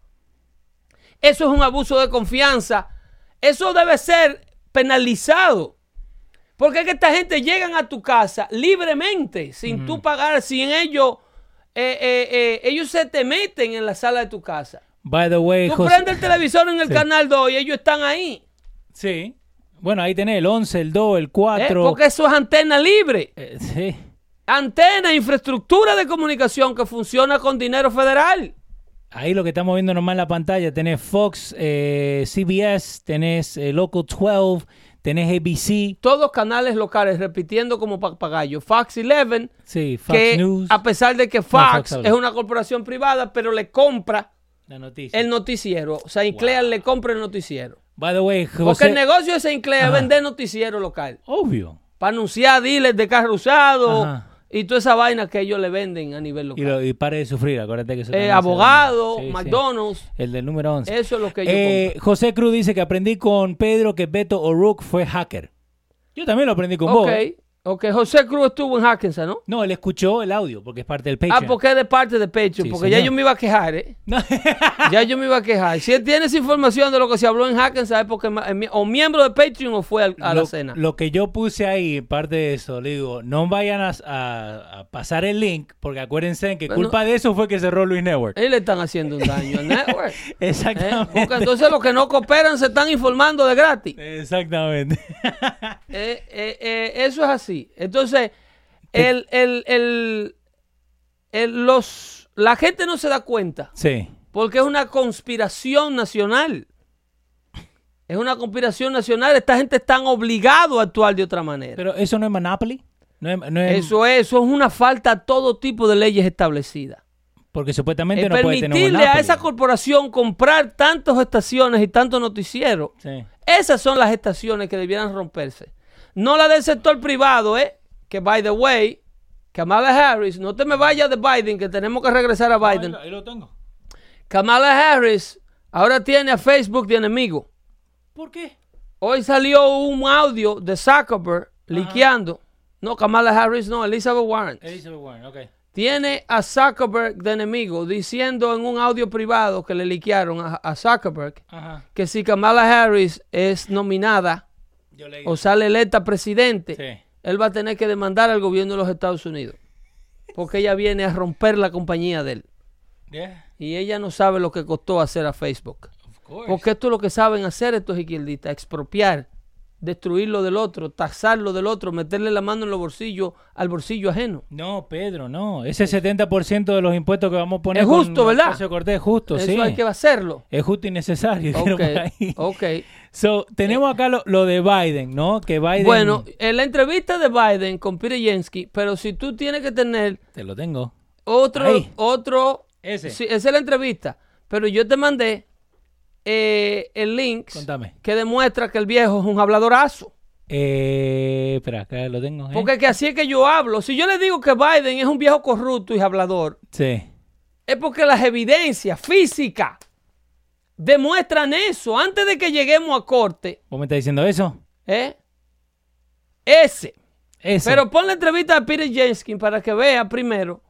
Eso es un abuso de confianza. Eso debe ser penalizado. Porque es que esta gente llegan a tu casa libremente, sin tú pagar, sin ellos, eh, eh, eh, ellos se te meten en la sala de tu casa. By the way, Tú José- prendes el televisor en el Sí. canal 2 y ellos están ahí. Sí. Bueno, ahí tenés el 11, el 2, el ¿eh? 4. Porque eso es antena libre. Sí. Antena, infraestructura de comunicación que funciona con dinero federal. Ahí lo que estamos viendo nomás en la pantalla, tenés Fox, eh, CBS, tenés Local 12, tenés ABC, Todos canales locales repitiendo como papagayo. Fox 11, sí, Fox que News, a pesar de que Fox, es una corporación privada, pero le compra la noticia. el noticiero. O sea, Sinclair le compra el noticiero. By the way, Porque José, el negocio de Sinclair es vender noticiero local. obvio. Para anunciar dealers de carro usado Ajá. Y toda esa vaina que ellos le venden a nivel Y, local. lo- y pare de sufrir, acuérdate que eso Eh, abogado, Sí, sí. McDonald's. El del número 11. Eso es lo que ellos Eh. José Cruz dice que aprendí con Pedro que Beto O'Rourke fue hacker. Yo también lo aprendí con Ok, vos. Ok. José Cruz estuvo en Hackensack, ¿no? No, él escuchó el audio porque es parte del Ah, Patreon. porque es de parte de Patreon, Sí, porque ya yo me iba a quejar, ¿eh? No. Ya yo me iba a quejar. Si él tiene esa información de lo que se habló en Hackensack, es porque eh, o miembro de Patreon o fue al- a, la cena. lo que yo puse ahí, parte de eso, le digo, no vayan a, a- a pasar el link, porque acuérdense que Bueno. culpa de eso fue que cerró Luis Network. Ellos le están haciendo un daño al network. ¿eh? Exactamente. Porque entonces los que no cooperan se están informando de gratis. Exactamente. Eh, eso es así. Entonces, el, el, el- el- los, la gente no se da cuenta sí. porque es una conspiración nacional. Es una conspiración nacional. Esta gente está obligado a actuar de otra manera. Pero eso no es Monopoly. No es, no es- Eso es, eso es una falta a todo tipo de leyes establecidas. porque supuestamente El no puede tener permitirle a esa corporación comprar tantas estaciones y tantos noticieros, Sí. esas son las estaciones que debieran romperse. No la del sector privado, ¿eh? Que, by the way, Kamala Harris, no te me vayas de Biden, que tenemos que regresar a Biden. Ahí lo tengo. Kamala Harris ahora tiene a Facebook de enemigo. ¿Por qué? Hoy salió un audio de Zuckerberg liqueando. No, Kamala Harris, no, Elizabeth Warren. Elizabeth Warren, ok. Tiene a Zuckerberg de enemigo diciendo en un audio privado que le liquearon a, a Zuckerberg Ajá. que si Kamala Harris es nominada leí. o sale electa presidente, Sí. él va a tener que demandar al gobierno de los Estados Unidos. Porque ella viene a romper la compañía de él. Yeah, Y ella no sabe lo que costó hacer a Facebook. Porque esto es lo que saben hacer estos izquierdistas, expropiar, destruir lo del otro, taxar lo del otro, meterle la mano en los bolsillos al bolsillo ajeno. No, Pedro, no. Ese 70% de los impuestos que vamos a poner Es justo, con ¿verdad? Cortés es justo, Eso sí. hay que hacerlo. Es justo y necesario. Ok. So, tenemos acá lo, lo de Biden, ¿no? Que Biden... Bueno, en la entrevista de Biden con Peter Jensky, pero si tú tienes que tener Te lo tengo. otro, Ahí. otro, Ese. sí, esa es la entrevista, pero yo te mandé eh, el link Contame. que demuestra que el viejo es un habladorazo. Eh, espera, acá lo tengo. ¿eh? Porque que así es que yo hablo. Si yo le digo que Biden es un viejo corrupto y hablador, Sí. es porque las evidencias físicas demuestran eso. Antes de que lleguemos a corte, ¿Vos me estás diciendo eso? ¿eh? Ese. Eso. Pero pon la entrevista a Peter Jenskin para que vea primero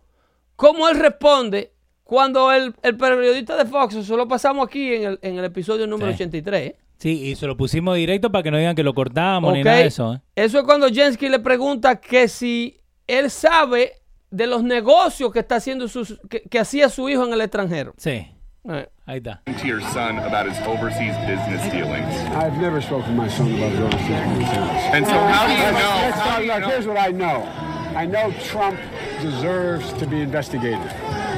cómo él responde cuando el, el periodista de Fox, eso lo pasamos aquí en el, en el episodio número Sí. 83. ¿eh? Sí, y se lo pusimos directo para que no digan que lo cortamos ni nada de eso. ¿eh? Eso es cuando Jenskin le pregunta que si él sabe de los negocios que está haciendo sus, que, que hacía su hijo en el extranjero. Sí, Eh, ahí está. to your son about his overseas business dealings. I've never spoken to my son about his overseas business. And so how do you Let's- know- let's how talk- do you look, know- Here's what I know. I know Trump deserves to be investigated.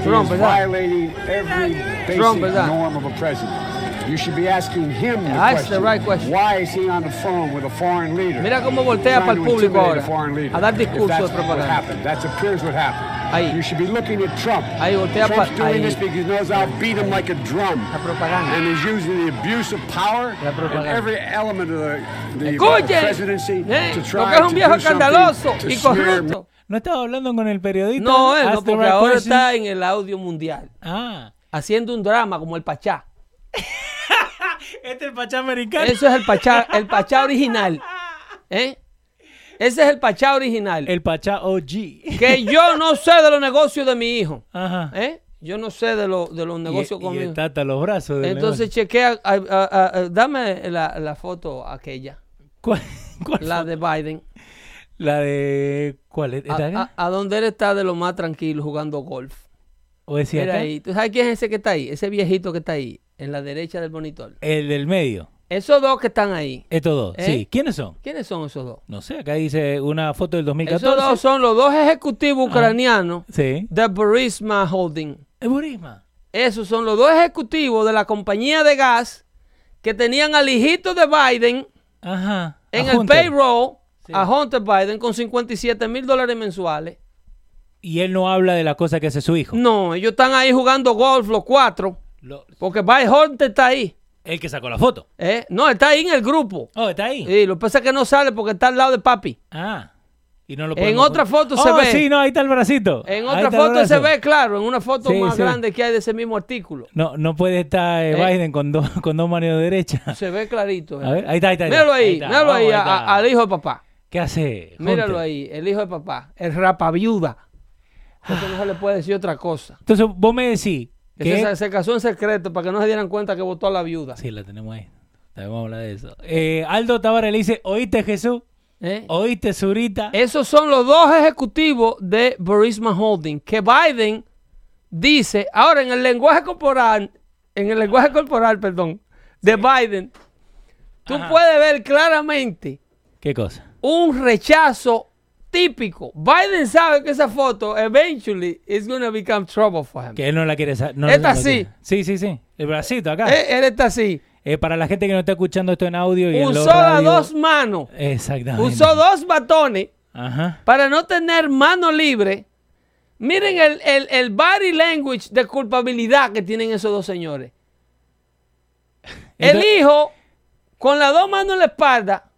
Trump, is violating every basic norm of a president. You should be asking him the That's the right question. Why is he on the phone with a foreign leader? Mira cómo voltea para el público ahora, a foreign leader. a dar If discurso that's de what propaganda. happened. That appears what happened. Ahí. You should be looking at Trump. Ahí voltea Trump's pa- doing ahí. this because he knows I'll beat him like a drum. La propaganda. And he's using the abuse of power in every element of the, the presidency eh, to try que es un to do something to y smear. ¿No estaba hablando con el periodista? No, él no, porque ahora está en el audio mundial, Ah, haciendo un drama como el Pachá. este es el pachá americano. Eso es el Pachá, el Pachá original. ¿Eh? Ese es el Pachá original. El pachá OG. Que yo no sé de los negocios de mi hijo. Ajá. ¿Eh? Yo no sé de, lo- de los negocios y, con y tata los brazos. del Entonces negocio. chequea, a- a- a- a- dame la, la foto aquella, ¿Cuál, cuál la de Biden. La de... ¿Cuál es? A, ¿Esta acá? a- a donde él está de lo más tranquilo jugando golf. ¿O decía ahí. ¿Tú sabes quién es ese que está ahí? Ese viejito que está ahí, en la derecha del monitor. El del medio. Esos dos que están ahí. Estos dos. ¿Eh? Sí. ¿Quiénes son? ¿Quiénes son esos dos? No sé, acá dice una foto del 2014. Esos dos son los dos ejecutivos Ah. ucranianos Sí. de Burisma Holding. Es Burisma. Esos son los dos ejecutivos de la compañía de gas que tenían al hijito de Biden Ajá. en A el payroll Sí. a Hunter Biden con 57 mil dólares mensuales. Y él no habla de la cosa que hace su hijo. No, ellos están ahí jugando golf los cuatro. Lo- Porque Biden Hunter está ahí. el que sacó la foto. ¿eh? No, está ahí en el grupo. Oh, está ahí. Sí, lo que pasa es que no sale porque está al lado de papi. Ah. Y no lo En otra poner. foto se Oh, ve. Sí, no, ahí está el bracito. En Ahí otra foto se ve claro, en una foto Sí, más sí. grande que hay de ese mismo artículo. No, no puede estar eh, ¿Eh? Biden con dos con dos manos derechas. Se ve clarito. ¿eh? A ver, ahí está, ahí está. Míralo ahí, está. míralo ahí, a- al hijo de papá. ¿Qué hace? Míralo ahí, el hijo de papá. El rapaviuda. Eso no se le puede decir otra cosa. Entonces, vos me decís que... se, se casó en secreto para que no se dieran cuenta que votó a la viuda. Sí, la tenemos ahí. Vamos a hablar de eso. Eh, Aldo Tavares le dice, ¿oíste Jesús? ¿Eh? ¿Oíste Zurita? Esos son los dos ejecutivos de Burisma Holding que Biden dice, ahora en el lenguaje corporal, en el lenguaje corporal, perdón, de Biden, tú Ajá. puedes ver claramente ¿Qué cosa? Un rechazo típico. Biden sabe que esa foto eventually is going to become trouble for him. Que él no la quiere saber. No, no la sí. Sí, sí. El bracito acá. Eh, él está así. Eh, para la gente que no está escuchando esto en audio y Usó las dos manos. Exactamente. Usó dos batones Ajá. para no tener mano libre. Miren el, el- el body language de culpabilidad que tienen esos dos señores. El hijo con las dos manos en la espalda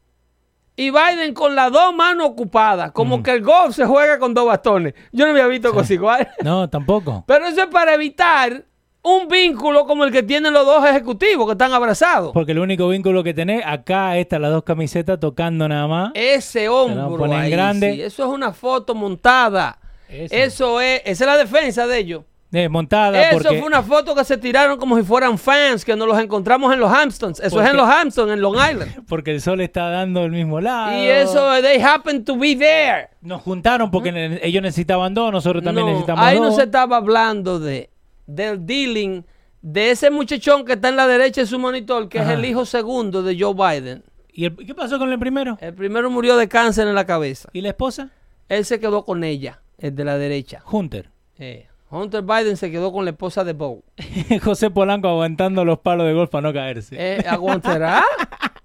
y Biden con las dos manos ocupadas. Como que el golf se juega con dos bastones. Yo no había visto cosas igual. No, tampoco. Pero eso es para evitar un vínculo como el que tienen los dos ejecutivos que están abrazados. Porque el único vínculo que tenés, acá están las dos camisetas tocando nada más. Ese hombro ponen ahí, grande. sí, eso es una foto montada. Eso. Eso es, esa es la defensa de ellos. Eh, montada Eso porque... fue una foto que se tiraron como si fueran fans, que nos los encontramos en los Hamptons. Eso es en los Hamptons, en Long Island. Porque el sol está dando del mismo lado. y eso, they happen to be there. Nos juntaron porque ellos necesitaban dos, nosotros también No, necesitamos ahí dos. no se estaba hablando de del dealing de ese muchachón que está en la derecha de su monitor, que Ajá. es el hijo segundo de Joe Biden. ¿Y el- qué pasó con el primero? El primero murió de cáncer en la cabeza. ¿Y la esposa? Él se quedó con ella, el de la derecha. Hunter. Eh, Hunter Biden se quedó con la esposa de Bo. José Polanco aguantando los palos de golf para no caerse. Eh, ¿Aguantará?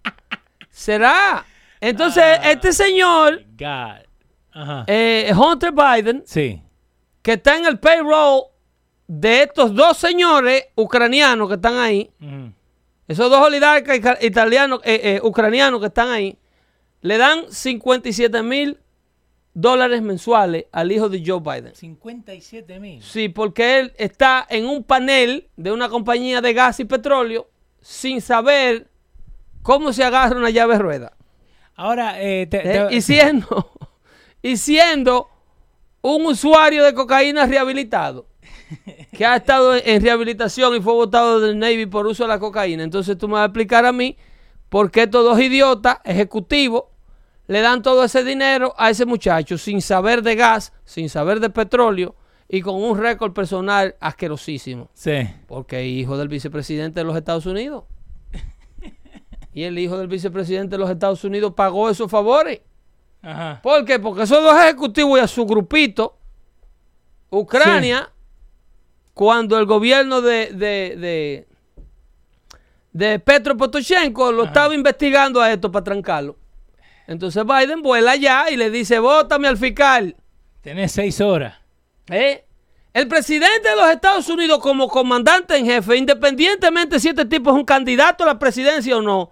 ¿Será? Entonces, Ah. este señor, God. Ajá. eh, Hunter Biden, Sí. que está en el payroll de estos dos señores ucranianos que están ahí. Esos dos oligarcas italianos, eh, eh, ucranianos que están ahí, le dan 57 mil dólares mensuales al hijo de Joe Biden. 57 mil. Sí, porque él está en un panel de una compañía de gas y petróleo sin saber cómo se agarra una llave rueda. Ahora, eh, te- ¿eh? Y siendo, y siendo un usuario de cocaína rehabilitado, que ha estado en, en rehabilitación y fue votado del Navy por uso de la cocaína. Entonces tú me vas a explicar a mí por qué estos dos idiotas ejecutivos le dan todo ese dinero a ese muchacho sin saber de gas, sin saber de petróleo y con un récord personal asquerosísimo. Sí. Porque es hijo del vicepresidente de los Estados Unidos. Y el hijo del vicepresidente de los Estados Unidos pagó esos favores. Ajá. ¿Por qué? Porque esos dos ejecutivos y a su grupito, Ucrania, cuando el gobierno de, de, de, de Petro Potoshenko lo estaba investigando a esto para trancarlo. Entonces Biden vuela allá y le dice, vótame al fiscal. Tenés seis horas. ¿Eh? El presidente de los Estados Unidos como comandante en jefe, independientemente si este tipo es un candidato a la presidencia o no,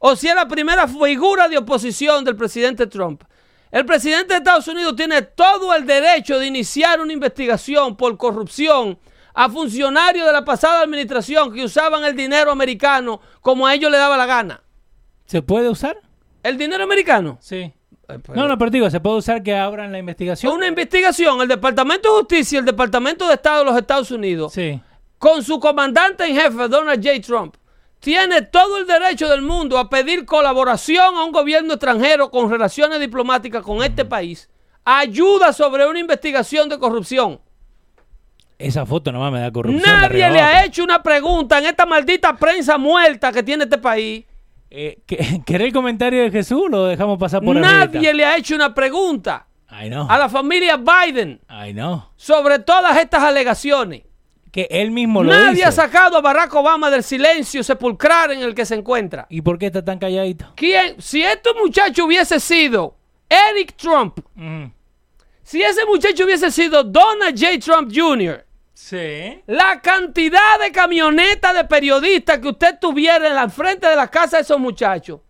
o si es la primera figura de oposición del presidente Trump, el presidente de Estados Unidos tiene todo el derecho de iniciar una investigación por corrupción a funcionarios de la pasada administración que usaban el dinero americano como a ellos les daba la gana. ¿Se puede usar? ¿El dinero americano? Sí. No, no, pero digo, ¿se puede usar que abran la investigación? Una investigación, el Departamento de Justicia y el Departamento de Estado de los Estados Unidos, Sí. con su comandante en jefe, Donald J. Trump, tiene todo el derecho del mundo a pedir colaboración a un gobierno extranjero con relaciones diplomáticas con este país, ayuda sobre una investigación de corrupción. Esa foto nomás me da corrupción. Nadie le ha hecho una pregunta en esta maldita prensa muerta que tiene este país. Eh, ¿que- ¿Querés el comentario de Jesús? Lo dejamos pasar por Nadie le ha hecho una pregunta a la familia Biden sobre todas estas alegaciones. Que él mismo lo Nadie dice. ha sacado a Barack Obama del silencio sepulcral en el que se encuentra. ¿Y por qué está tan calladito? ¿Quién? Si este muchacho hubiese sido Eric Trump, Mm. si ese muchacho hubiese sido Donald J. Trump Jr., Sí. la cantidad de camionetas de periodistas que usted tuviera en la frente de la casa de esos muchachos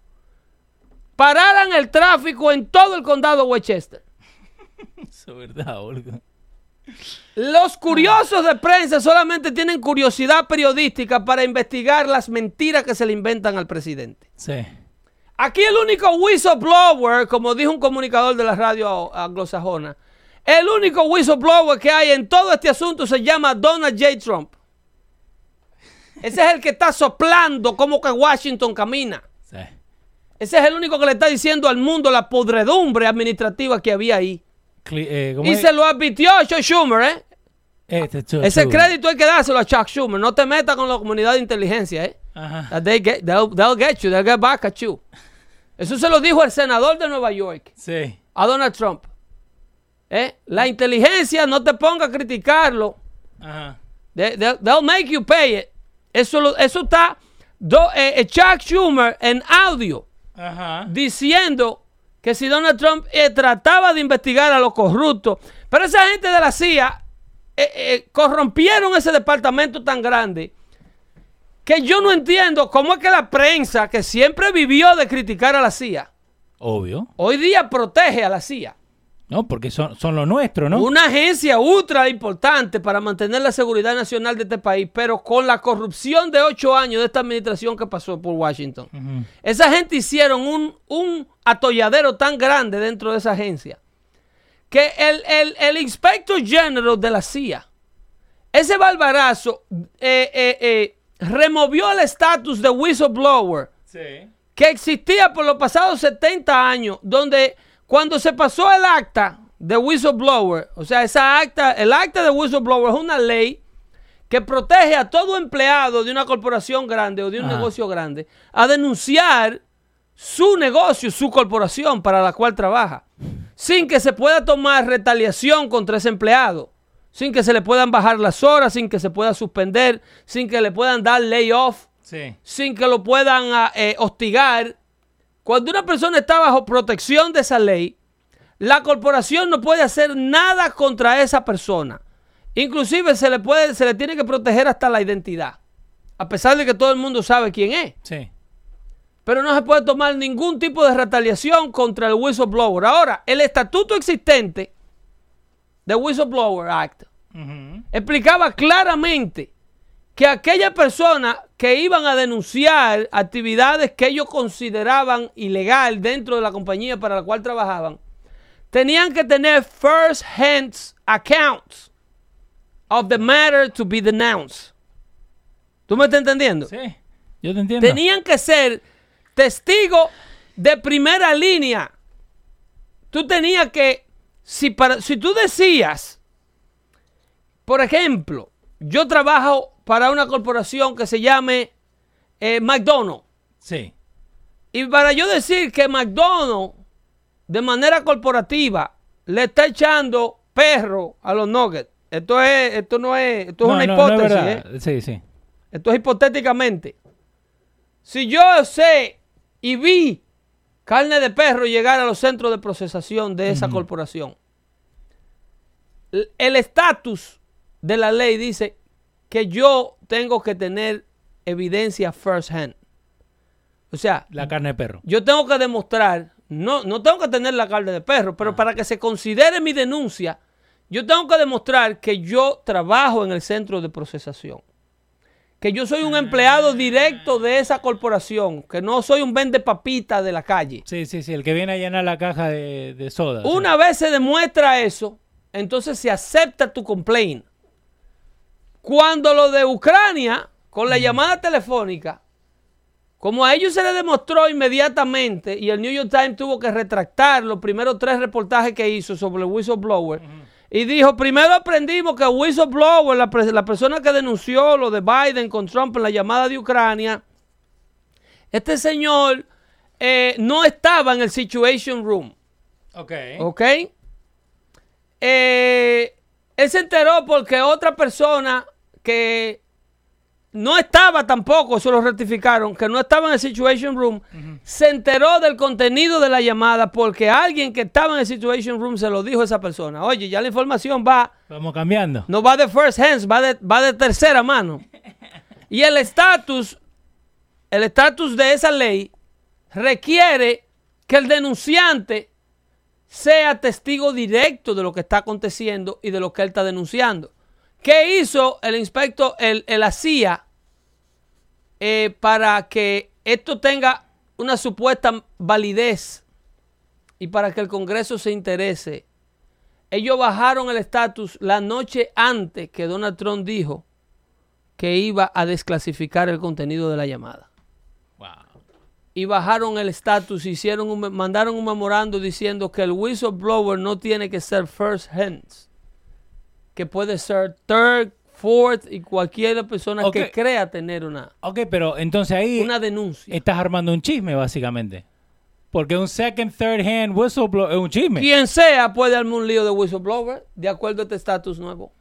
pararan el tráfico en todo el condado de Westchester. Eso es verdad, boludo. Los curiosos de prensa solamente tienen curiosidad periodística para investigar las mentiras que se le inventan al presidente. Sí. Aquí el único whistleblower, como dijo un comunicador de la radio anglosajona, el único whistleblower que hay en todo este asunto se llama Donald J. Trump. Ese es el que está soplando como que Washington camina. Sí. Ese es el único que le está diciendo al mundo la podredumbre administrativa que había ahí. Cli- eh, ¿cómo Y es? se lo advirtió a Chuck Schumer, ¿eh? Este Chuck Ese crédito hay que dárselo a Chuck Schumer. No te metas con la comunidad de inteligencia, ¿eh? Ajá. That they get- they'll, they'll get you. They'll get back at you. Eso se lo dijo el senador de Nueva York Sí. a Donald Trump. ¿Eh? La inteligencia no te ponga a criticarlo. Ajá. They, they- they'll make you pay it. Eso, eso está do- eh, eh, Chuck Schumer en audio Ajá. diciendo que si Donald Trump eh, trataba de investigar a los corruptos, pero esa gente de la CIA eh, corrompieron ese departamento tan grande que yo no entiendo cómo es que la prensa, que siempre vivió de criticar a la CIA, Obvio. hoy día protege a la CIA. No, porque son, son lo nuestro, ¿no? Una agencia ultra importante para mantener la seguridad nacional de este país, pero con la corrupción de ocho años de esta administración que pasó por Washington. Esa gente hicieron un, un atolladero tan grande dentro de esa agencia que el, el, el Inspector General de la CIA, ese barbarazo, eh, eh, eh, removió el estatus de whistleblower Sí. que existía por los pasados 70 años, donde cuando se pasó el acta de whistleblower, o sea, esa acta, el acta de whistleblower es una ley que protege a todo empleado de una corporación grande o de un Ajá. negocio grande a denunciar su negocio, su corporación para la cual trabaja, sin que se pueda tomar retaliación contra ese empleado, sin que se le puedan bajar las horas, sin que se pueda suspender, sin que le puedan dar layoff Sí. sin que lo puedan ah, eh, hostigar. Cuando una persona está bajo protección de esa ley, la corporación no puede hacer nada contra esa persona. Inclusive se le puede, se le tiene que proteger hasta la identidad. A pesar de que todo el mundo sabe quién es. Sí. Pero no se puede tomar ningún tipo de retaliación contra el whistleblower. Ahora, el estatuto existente del Whistleblower Act explicaba claramente que aquellas personas que iban a denunciar actividades que ellos consideraban ilegal dentro de la compañía para la cual trabajaban, tenían que tener first hand accounts of the matter to be denounced. ¿Tú me estás entendiendo? Sí, yo te entiendo. Tenían que ser testigos de primera línea. Tú tenías que, si, para, si tú decías, por ejemplo, yo trabajo para una corporación que se llame eh, McDonald's. Sí. Y para yo decir que McDonald's, de manera corporativa, le está echando perro a los nuggets. Esto es, esto no es, esto es No, una no, no es hipótesis. ¿eh? Sí, sí. Esto es hipotéticamente. Si yo sé y vi carne de perro llegar a los centros de procesación de esa corporación, el estatus de la ley dice que yo tengo que tener evidencia first hand. O sea, La carne de perro. yo tengo que demostrar, no, no tengo que tener la carne de perro, pero para que se considere mi denuncia, yo tengo que demostrar que yo trabajo en el centro de procesación. Que yo soy un empleado directo de esa corporación, que no soy un vende papita de la calle. Sí, sí, sí. El que viene a llenar la caja de, de soda. sí. Una vez se demuestra eso, entonces se acepta tu complaint. Cuando lo de Ucrania, con la llamada telefónica, como a ellos se les demostró inmediatamente y el New York Times tuvo que retractar los primeros tres reportajes que hizo sobre el whistleblower y dijo, primero aprendimos que el whistleblower, la, persona que denunció lo de Biden con Trump en la llamada de Ucrania, este señor eh, no estaba en el Situation Room. Ok. ¿Ok? Eh, él se enteró porque otra persona que no estaba tampoco, eso lo rectificaron, que no estaba en el Situation Room, se enteró del contenido de la llamada porque alguien que estaba en el Situation Room se lo dijo a esa persona. Oye, ya la información va, Vamos cambiando. no va de first hands, va de, va de tercera mano. Y el estatus, el estatus de esa ley requiere que el denunciante sea testigo directo de lo que está aconteciendo y de lo que él está denunciando. ¿Qué hizo el inspector, el, el CIA, eh, para que esto tenga una supuesta validez y para que el Congreso se interese? Ellos bajaron el estatus la noche antes que Donald Trump dijo que iba a desclasificar el contenido de la llamada y bajaron el estatus, hicieron un, mandaron un memorando diciendo que el whistleblower no tiene que ser first hands, que puede ser third, fourth y cualquier persona que crea tener una, Ok, pero entonces ahí una denuncia. estás armando un chisme, básicamente. Porque un second, third hand whistleblower es un chisme. Quien sea puede armar un lío de whistleblower de acuerdo a este estatus nuevo.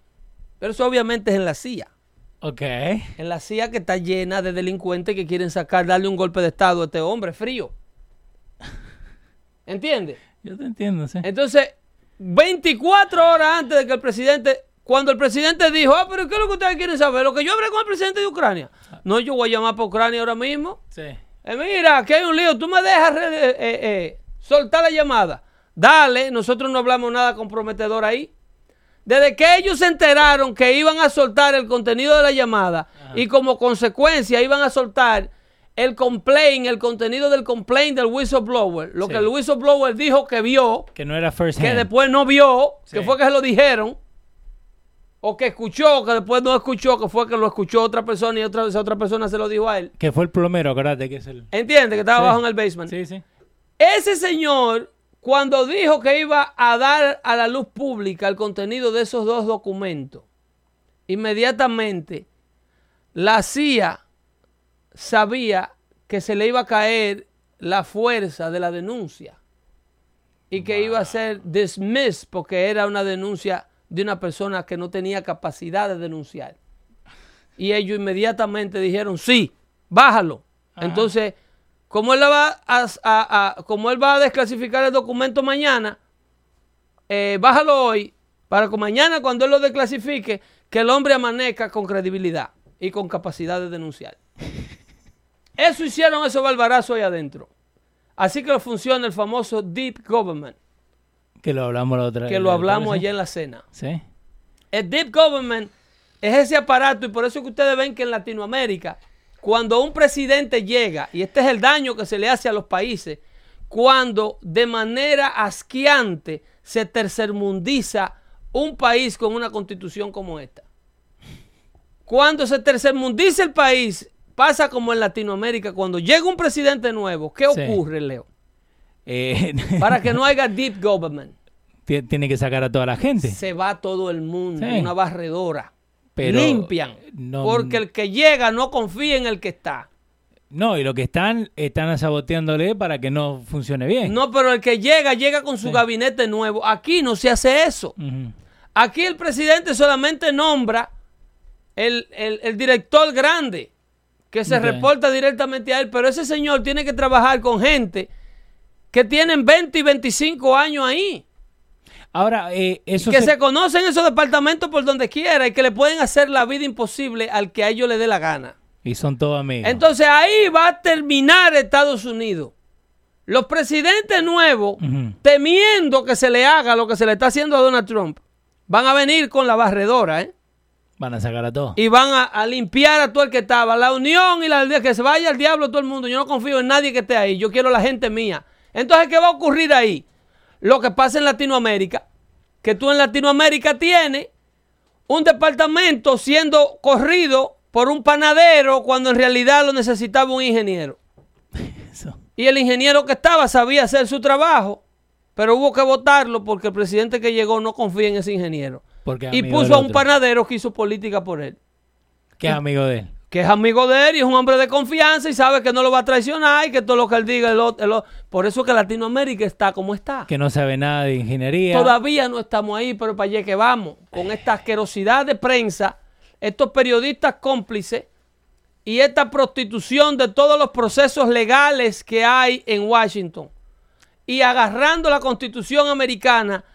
Pero eso obviamente es en la CIA. Ok. En la CIA que está llena de delincuentes que quieren sacar, darle un golpe de estado a este hombre frío. ¿Entiendes? Yo te entiendo, sí. Entonces, 24 horas antes de que el presidente, cuando el presidente dijo, ah, pero ¿qué es lo que ustedes quieren saber? Lo que yo hablé con el presidente de Ucrania. No, yo voy a llamar para Ucrania ahora mismo. Sí. Eh, mira, que hay un lío. Tú me dejas eh, eh, eh, soltar la llamada. Dale, nosotros no hablamos nada comprometedor ahí. Desde que ellos se enteraron que iban a soltar el contenido de la llamada y como consecuencia iban a soltar el complaint, el contenido del complaint del whistleblower, lo Sí. que el whistleblower dijo que vio, Que no era first que hand. después no vio, que fue que se lo dijeron, o que escuchó, que después no escuchó, que fue que lo escuchó otra persona y otra, otra persona se lo dijo a él. Que fue el plomero, acuérdate que es el... ¿Entiende? Que estaba Sí. abajo en el basement. Sí, sí. Ese señor, cuando dijo que iba a dar a la luz pública el contenido de esos dos documentos, inmediatamente la CIA sabía que se le iba a caer la fuerza de la denuncia y que iba a ser dismissed porque era una denuncia de una persona que no tenía capacidad de denunciar. Y ellos inmediatamente dijeron, sí, bájalo. Entonces, como él, va a, a- a- como él va a desclasificar el documento mañana, eh, bájalo hoy para que mañana cuando él lo desclasifique, que el hombre amanezca con credibilidad. y con capacidad de denunciar. Eso hicieron esos barbarazos ahí adentro. Así que funciona el famoso Deep Government, Que lo hablamos la otra que lo la- hablamos allá en la cena. Sí. El Deep Government es ese aparato y por eso que ustedes ven que en Latinoamérica, cuando un presidente llega, y este es el daño que se le hace a los países, cuando de manera asqueante se tercermundiza un país con una constitución como esta. Cuando se tercermundiza el país, pasa como en Latinoamérica, cuando llega un presidente nuevo, ¿qué Sí. ocurre, Leo? Eh, Para que no haya deep government, ti- tiene que sacar a toda la gente. se va todo el mundo, Sí. una barredora. Pero limpian. no- porque el que llega no confía en el que está. No, y lo que están, están saboteándole para que no funcione bien. No, pero el que llega, llega con su gabinete nuevo. Aquí no se hace eso. Aquí el presidente solamente nombra el, el- el director grande, que se reporta directamente a él. Pero ese señor tiene que trabajar con gente que tienen 20 y 25 años ahí. Ahora, eh, eso que se- se conocen esos departamentos por donde quiera y que le pueden hacer la vida imposible al que a ellos le dé la gana. Y son todos amigos. Entonces ahí va a terminar Estados Unidos. Los presidentes nuevos, temiendo que se le haga lo que se le está haciendo a Donald Trump, van a venir con la barredora, ¿eh? Van a sacar a todos. Y van a, a limpiar a todo el que estaba. La unión y la que se vaya al diablo todo el mundo. Yo no confío en nadie que esté ahí. Yo quiero la gente mía. Entonces, ¿qué va a ocurrir ahí? Lo que pasa en Latinoamérica, que tú en Latinoamérica tienes un departamento siendo corrido por un panadero cuando en realidad lo necesitaba un ingeniero. Eso. Y el ingeniero que estaba sabía hacer su trabajo, pero hubo que votarlo porque el presidente que llegó no confía en ese ingeniero. Porque Y puso a un otro. panadero que hizo política por él. Que es amigo de él. Que es amigo de él y es un hombre de confianza y sabe que no lo va a traicionar y que todo lo que él diga, el otro- el otro- por eso que Latinoamérica está como está. Que no sabe nada de ingeniería. Todavía no estamos ahí, pero para allá que vamos. Con esta asquerosidad de prensa, estos periodistas cómplices y esta prostitución de todos los procesos legales que hay en Washington. Y agarrando la constitución americana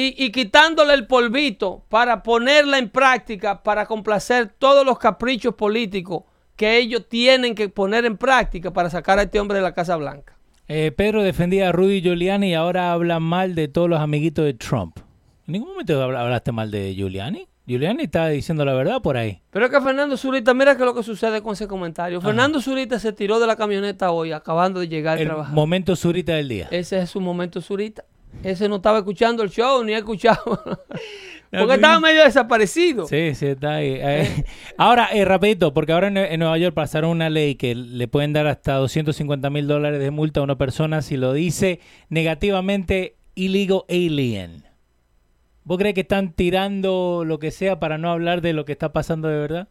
y, y quitándole el polvito para ponerla en práctica, para complacer todos los caprichos políticos que ellos tienen que poner en práctica para sacar a este hombre de la Casa Blanca. Eh, Pedro defendía a Rudy Giuliani y ahora habla mal de todos los amiguitos de Trump. ¿En ningún momento habla- hablaste mal de Giuliani? Giuliani está diciendo la verdad por ahí. Pero es que Fernando Zurita, mira qué es lo que sucede con ese comentario. Fernando Zurita se tiró de la camioneta hoy, acabando de llegar a trabajar. momento surita del día. Ese es su momento Zurita. Ese no estaba escuchando el show, ni ha escuchado. No, Porque que- estaba medio desaparecido. Sí, sí, está ahí. Eh, ahora, eh, rapidito, porque ahora en, Nue- en Nueva York pasaron una ley que le pueden dar hasta 250 mil dólares de multa a una persona si lo dice negativamente illegal alien. ¿Vos crees que están tirando lo que sea para no hablar de lo que está pasando de verdad?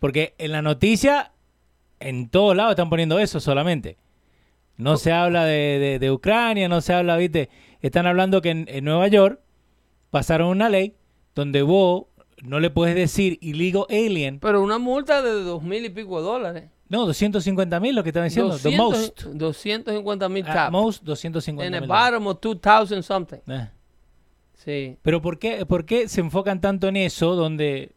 Porque en la noticia, en todos lados están poniendo eso solamente. No se habla de, de- de Ucrania, no se habla, viste. Están hablando que en, en Nueva York pasaron una ley donde vos no le puedes decir illegal alien. Pero una multa de dos mil y pico de dólares. No, 250 mil lo que estaban diciendo. The 200 most. 250 mil At cap. most En 250 el mil. bottom of 2000 something. Eh. Sí. Pero ¿por qué, ¿por qué se enfocan tanto en eso donde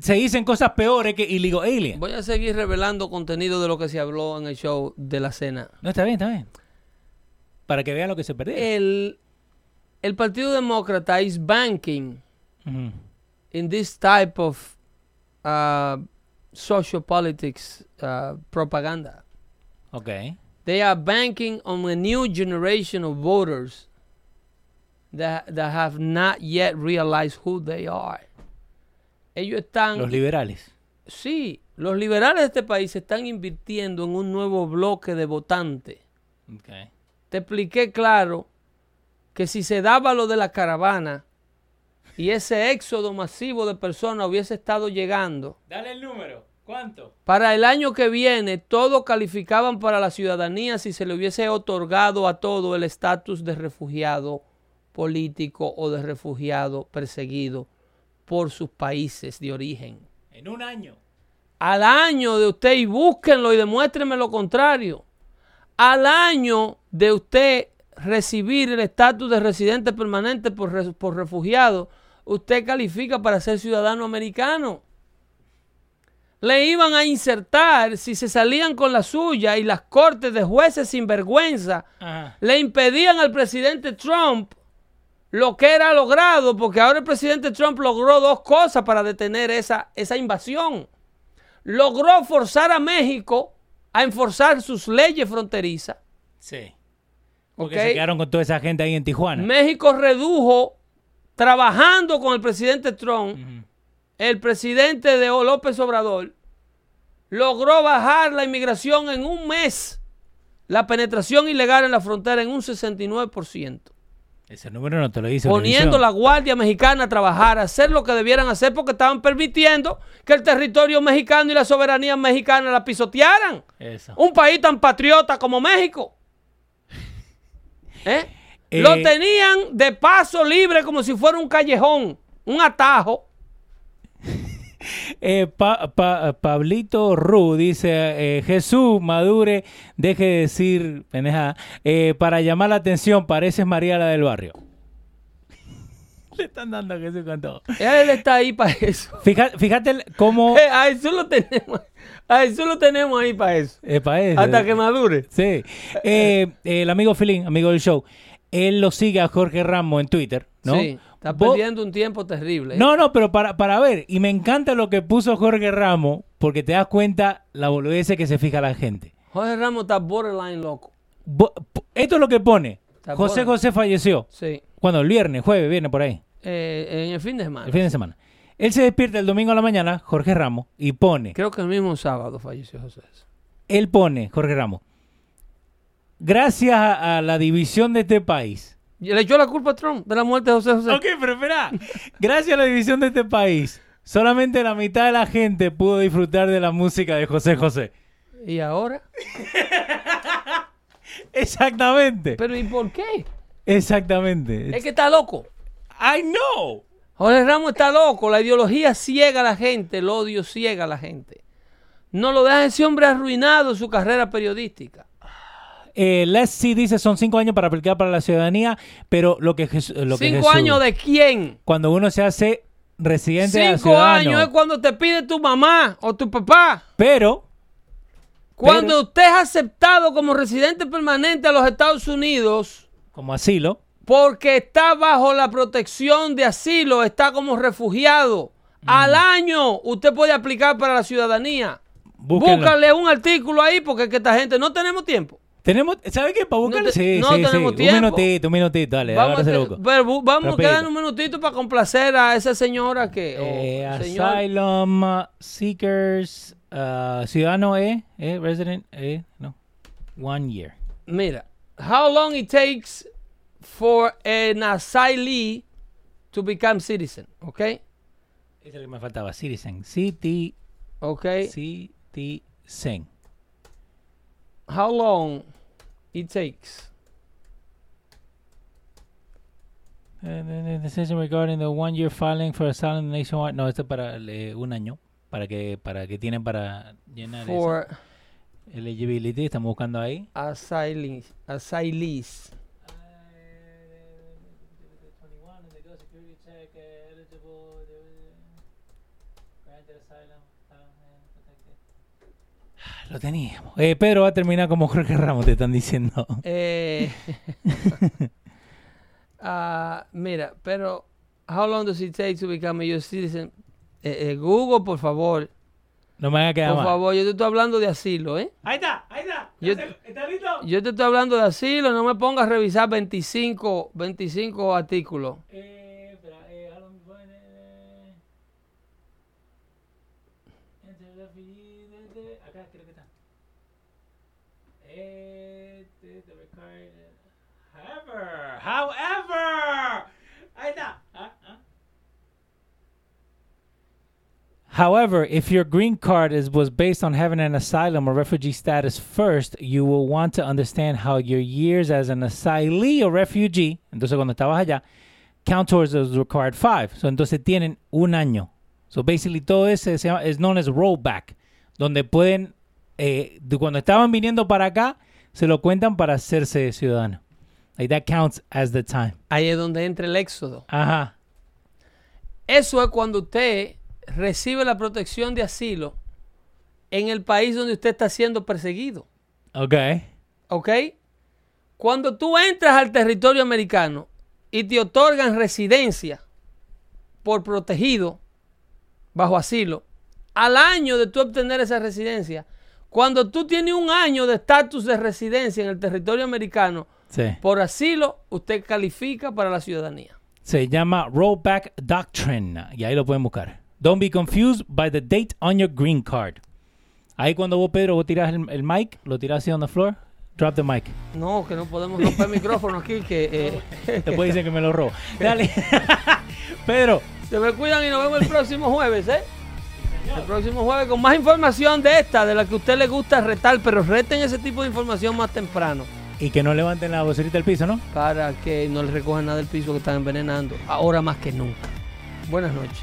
se dicen cosas peores que illegal alien? Voy a seguir revelando contenido de lo que se habló en el show de la cena. No, está bien, está bien. Para que vean lo que se perdió. El, el Partido Demócrata is banking Ujú. in this type of uh, social politics uh, propaganda. Ok. They are banking on a new generation of voters that, that have not yet realized who they are. Ellos están... Los liberales. Sí, los liberales de este país están invirtiendo en un nuevo bloque de votantes. Ok. Te expliqué claro que si se daba lo de la caravana y ese éxodo masivo de personas hubiese estado llegando, Dale el número. ¿Cuánto? para el año que viene todos calificaban para la ciudadanía si se le hubiese otorgado a todo el estatus de refugiado político o de refugiado perseguido por sus países de origen. En un año. Al año de usted, y búsquenlo y demuéstrenme lo contrario, al año de usted recibir el estatus de residente permanente por, re- por refugiado, usted califica para ser ciudadano americano. le iban a insertar si se salían con la suya y las cortes de jueces sin vergüenza le impedían al presidente Trump lo que era logrado, porque ahora el presidente Trump logró dos cosas para detener esa, esa invasión. Logró forzar a México a enforzar sus leyes fronterizas. Sí. Porque se quedaron con toda esa gente ahí en Tijuana. México redujo, trabajando con el presidente Trump, el presidente de O- López Obrador, logró bajar la inmigración en un mes, la penetración ilegal en la frontera en un 69%. Ese número no te lo dice. Poniendo la Guardia Mexicana a trabajar, a hacer lo que debieran hacer porque estaban permitiendo que el territorio mexicano y la soberanía mexicana la pisotearan. Eso. Un país tan patriota como México. ¿Eh? Eh, Lo tenían de paso libre como si fuera un callejón, un atajo. Eh, Pa- Pa- Pablito Ru dice, eh, Jesús Madure, deje de decir, eh, para llamar la atención, pareces María la del barrio. Le están dando a Jesús con todo. Él está ahí para eso. Fíjate, cómo... Eh, a eso lo tenemos. A eso lo tenemos ahí para eso. eh. Hasta que madure. Sí. Eh, el amigo Filín, amigo del show, él lo sigue a Jorge Ramos en Twitter, ¿no? Sí, está perdiendo un tiempo terrible. ¿eh? No, no, pero para, para ver. Y me encanta lo que puso Jorge Ramos, porque te das cuenta la boludez que se fija la gente. Jorge Ramos está borderline loco. Bo- Esto es lo que pone. Está José. José falleció. Sí. Cuando el viernes, jueves, viernes por ahí. Eh, en el fin de semana. El fin de semana. Él se despierta el domingo a la mañana, Jorge Ramos, y pone. Creo que el mismo sábado falleció José. Él pone, Jorge Ramos. Gracias a, a la división de este país. Le echó la culpa a Trump de la muerte de José José. Ok, pero espera. Gracias a la división de este país, solamente la mitad de la gente pudo disfrutar de la música de José José. ¿Y ahora? Exactamente. ¿Pero y por qué? Exactamente. Es que está loco. I know. Jorge Ramos está loco. La ideología ciega a la gente. El odio ciega a la gente. No lo deja ese hombre arruinado su carrera periodística. Eh, Leslie dice son cinco años para aplicar para la ciudadanía, pero lo que, Jes- lo que ¿Cinco Jesús- años de quién? cuando uno se hace residente de Cinco ciudadano. años es cuando te pide tu mamá o tu papá. Pero Cuando Pero- usted es aceptado como residente permanente a los Estados Unidos como asilo, porque está bajo la protección de asilo, está como refugiado. Al año usted puede aplicar para la ciudadanía. Búsquenlo. Búscale un artículo ahí porque es que esta gente no tenemos tiempo. Tenemos, ¿sabe qué? Para buscarle. te- sí, no sí, tenemos sí. tiempo. Un minutito, un minutito, dale, Vamos, a, loco. pero vamos a quedar un minutito para complacer a esa señora que... Eh, asylum uh, seekers, uh, ciudadano E, eh, resident E, no, one year. Mira, how long it takes for an asylee to become citizen, ¿ok? Es el que me faltaba, citizen, city, ¿Ok? citizen. How long it takes? Uh, the- the decision regarding the one year filing for asylum nationwide. No, esto es para eh, un año, para que para que tienen para llenar For eso. eligibility. Estamos buscando ahí. asylees. Lo teníamos. Eh, Pedro va a terminar como Jorge Ramos, te están diciendo. Eh, ah, mira, pero how long does it take to become a US citizen? Eh, eh, Google, por favor. No me haga quedar Por mal. favor, yo te estoy hablando de asilo, ¿eh? Ahí está, ahí está. Yo, ¿Está listo? yo te estoy hablando de asilo, no me pongas a revisar 25, 25 artículos. Eh, However, however, está. Ah, ah. However, if your green card is was based on having an asylum or refugee status first, you will want to understand how your years as an asylee or refugee, entonces cuando estabas allá, count towards those required five. So, entonces tienen un año. So basically todo ese is known as rollback, donde pueden, eh, cuando estaban viniendo para acá, se lo cuentan para hacerse ciudadano. Like that counts as the time. Ahí es donde entra el éxodo. Ajá. Eso es cuando usted recibe la protección de asilo en el país donde usted está siendo perseguido. Ok. ¿Ok? Cuando tú entras al territorio americano y te otorgan residencia por protegido bajo asilo, al año de tú obtener esa residencia, cuando tú tienes un año de estatus de residencia en el territorio americano Sí. por asilo, usted califica para la ciudadanía. Se llama Rollback Doctrine. Y ahí lo pueden buscar. Don't be confused by the date on your green card. Ahí cuando vos, Pedro, vos tirás el, el mic, lo tirás así on the floor, drop the mic. No, que no podemos romper el micrófono aquí, que... eh, Después dicen que me lo robo. Dale. Pedro, Se me cuidan y nos vemos el próximo jueves, ¿eh? El próximo jueves con más información de esta, de la que a usted le gusta retar, pero reten ese tipo de información más temprano. y que no levanten la vocerita del piso, ¿no? Para que no le recojan nada del piso que están envenenando. Ahora más que nunca. Buenas noches.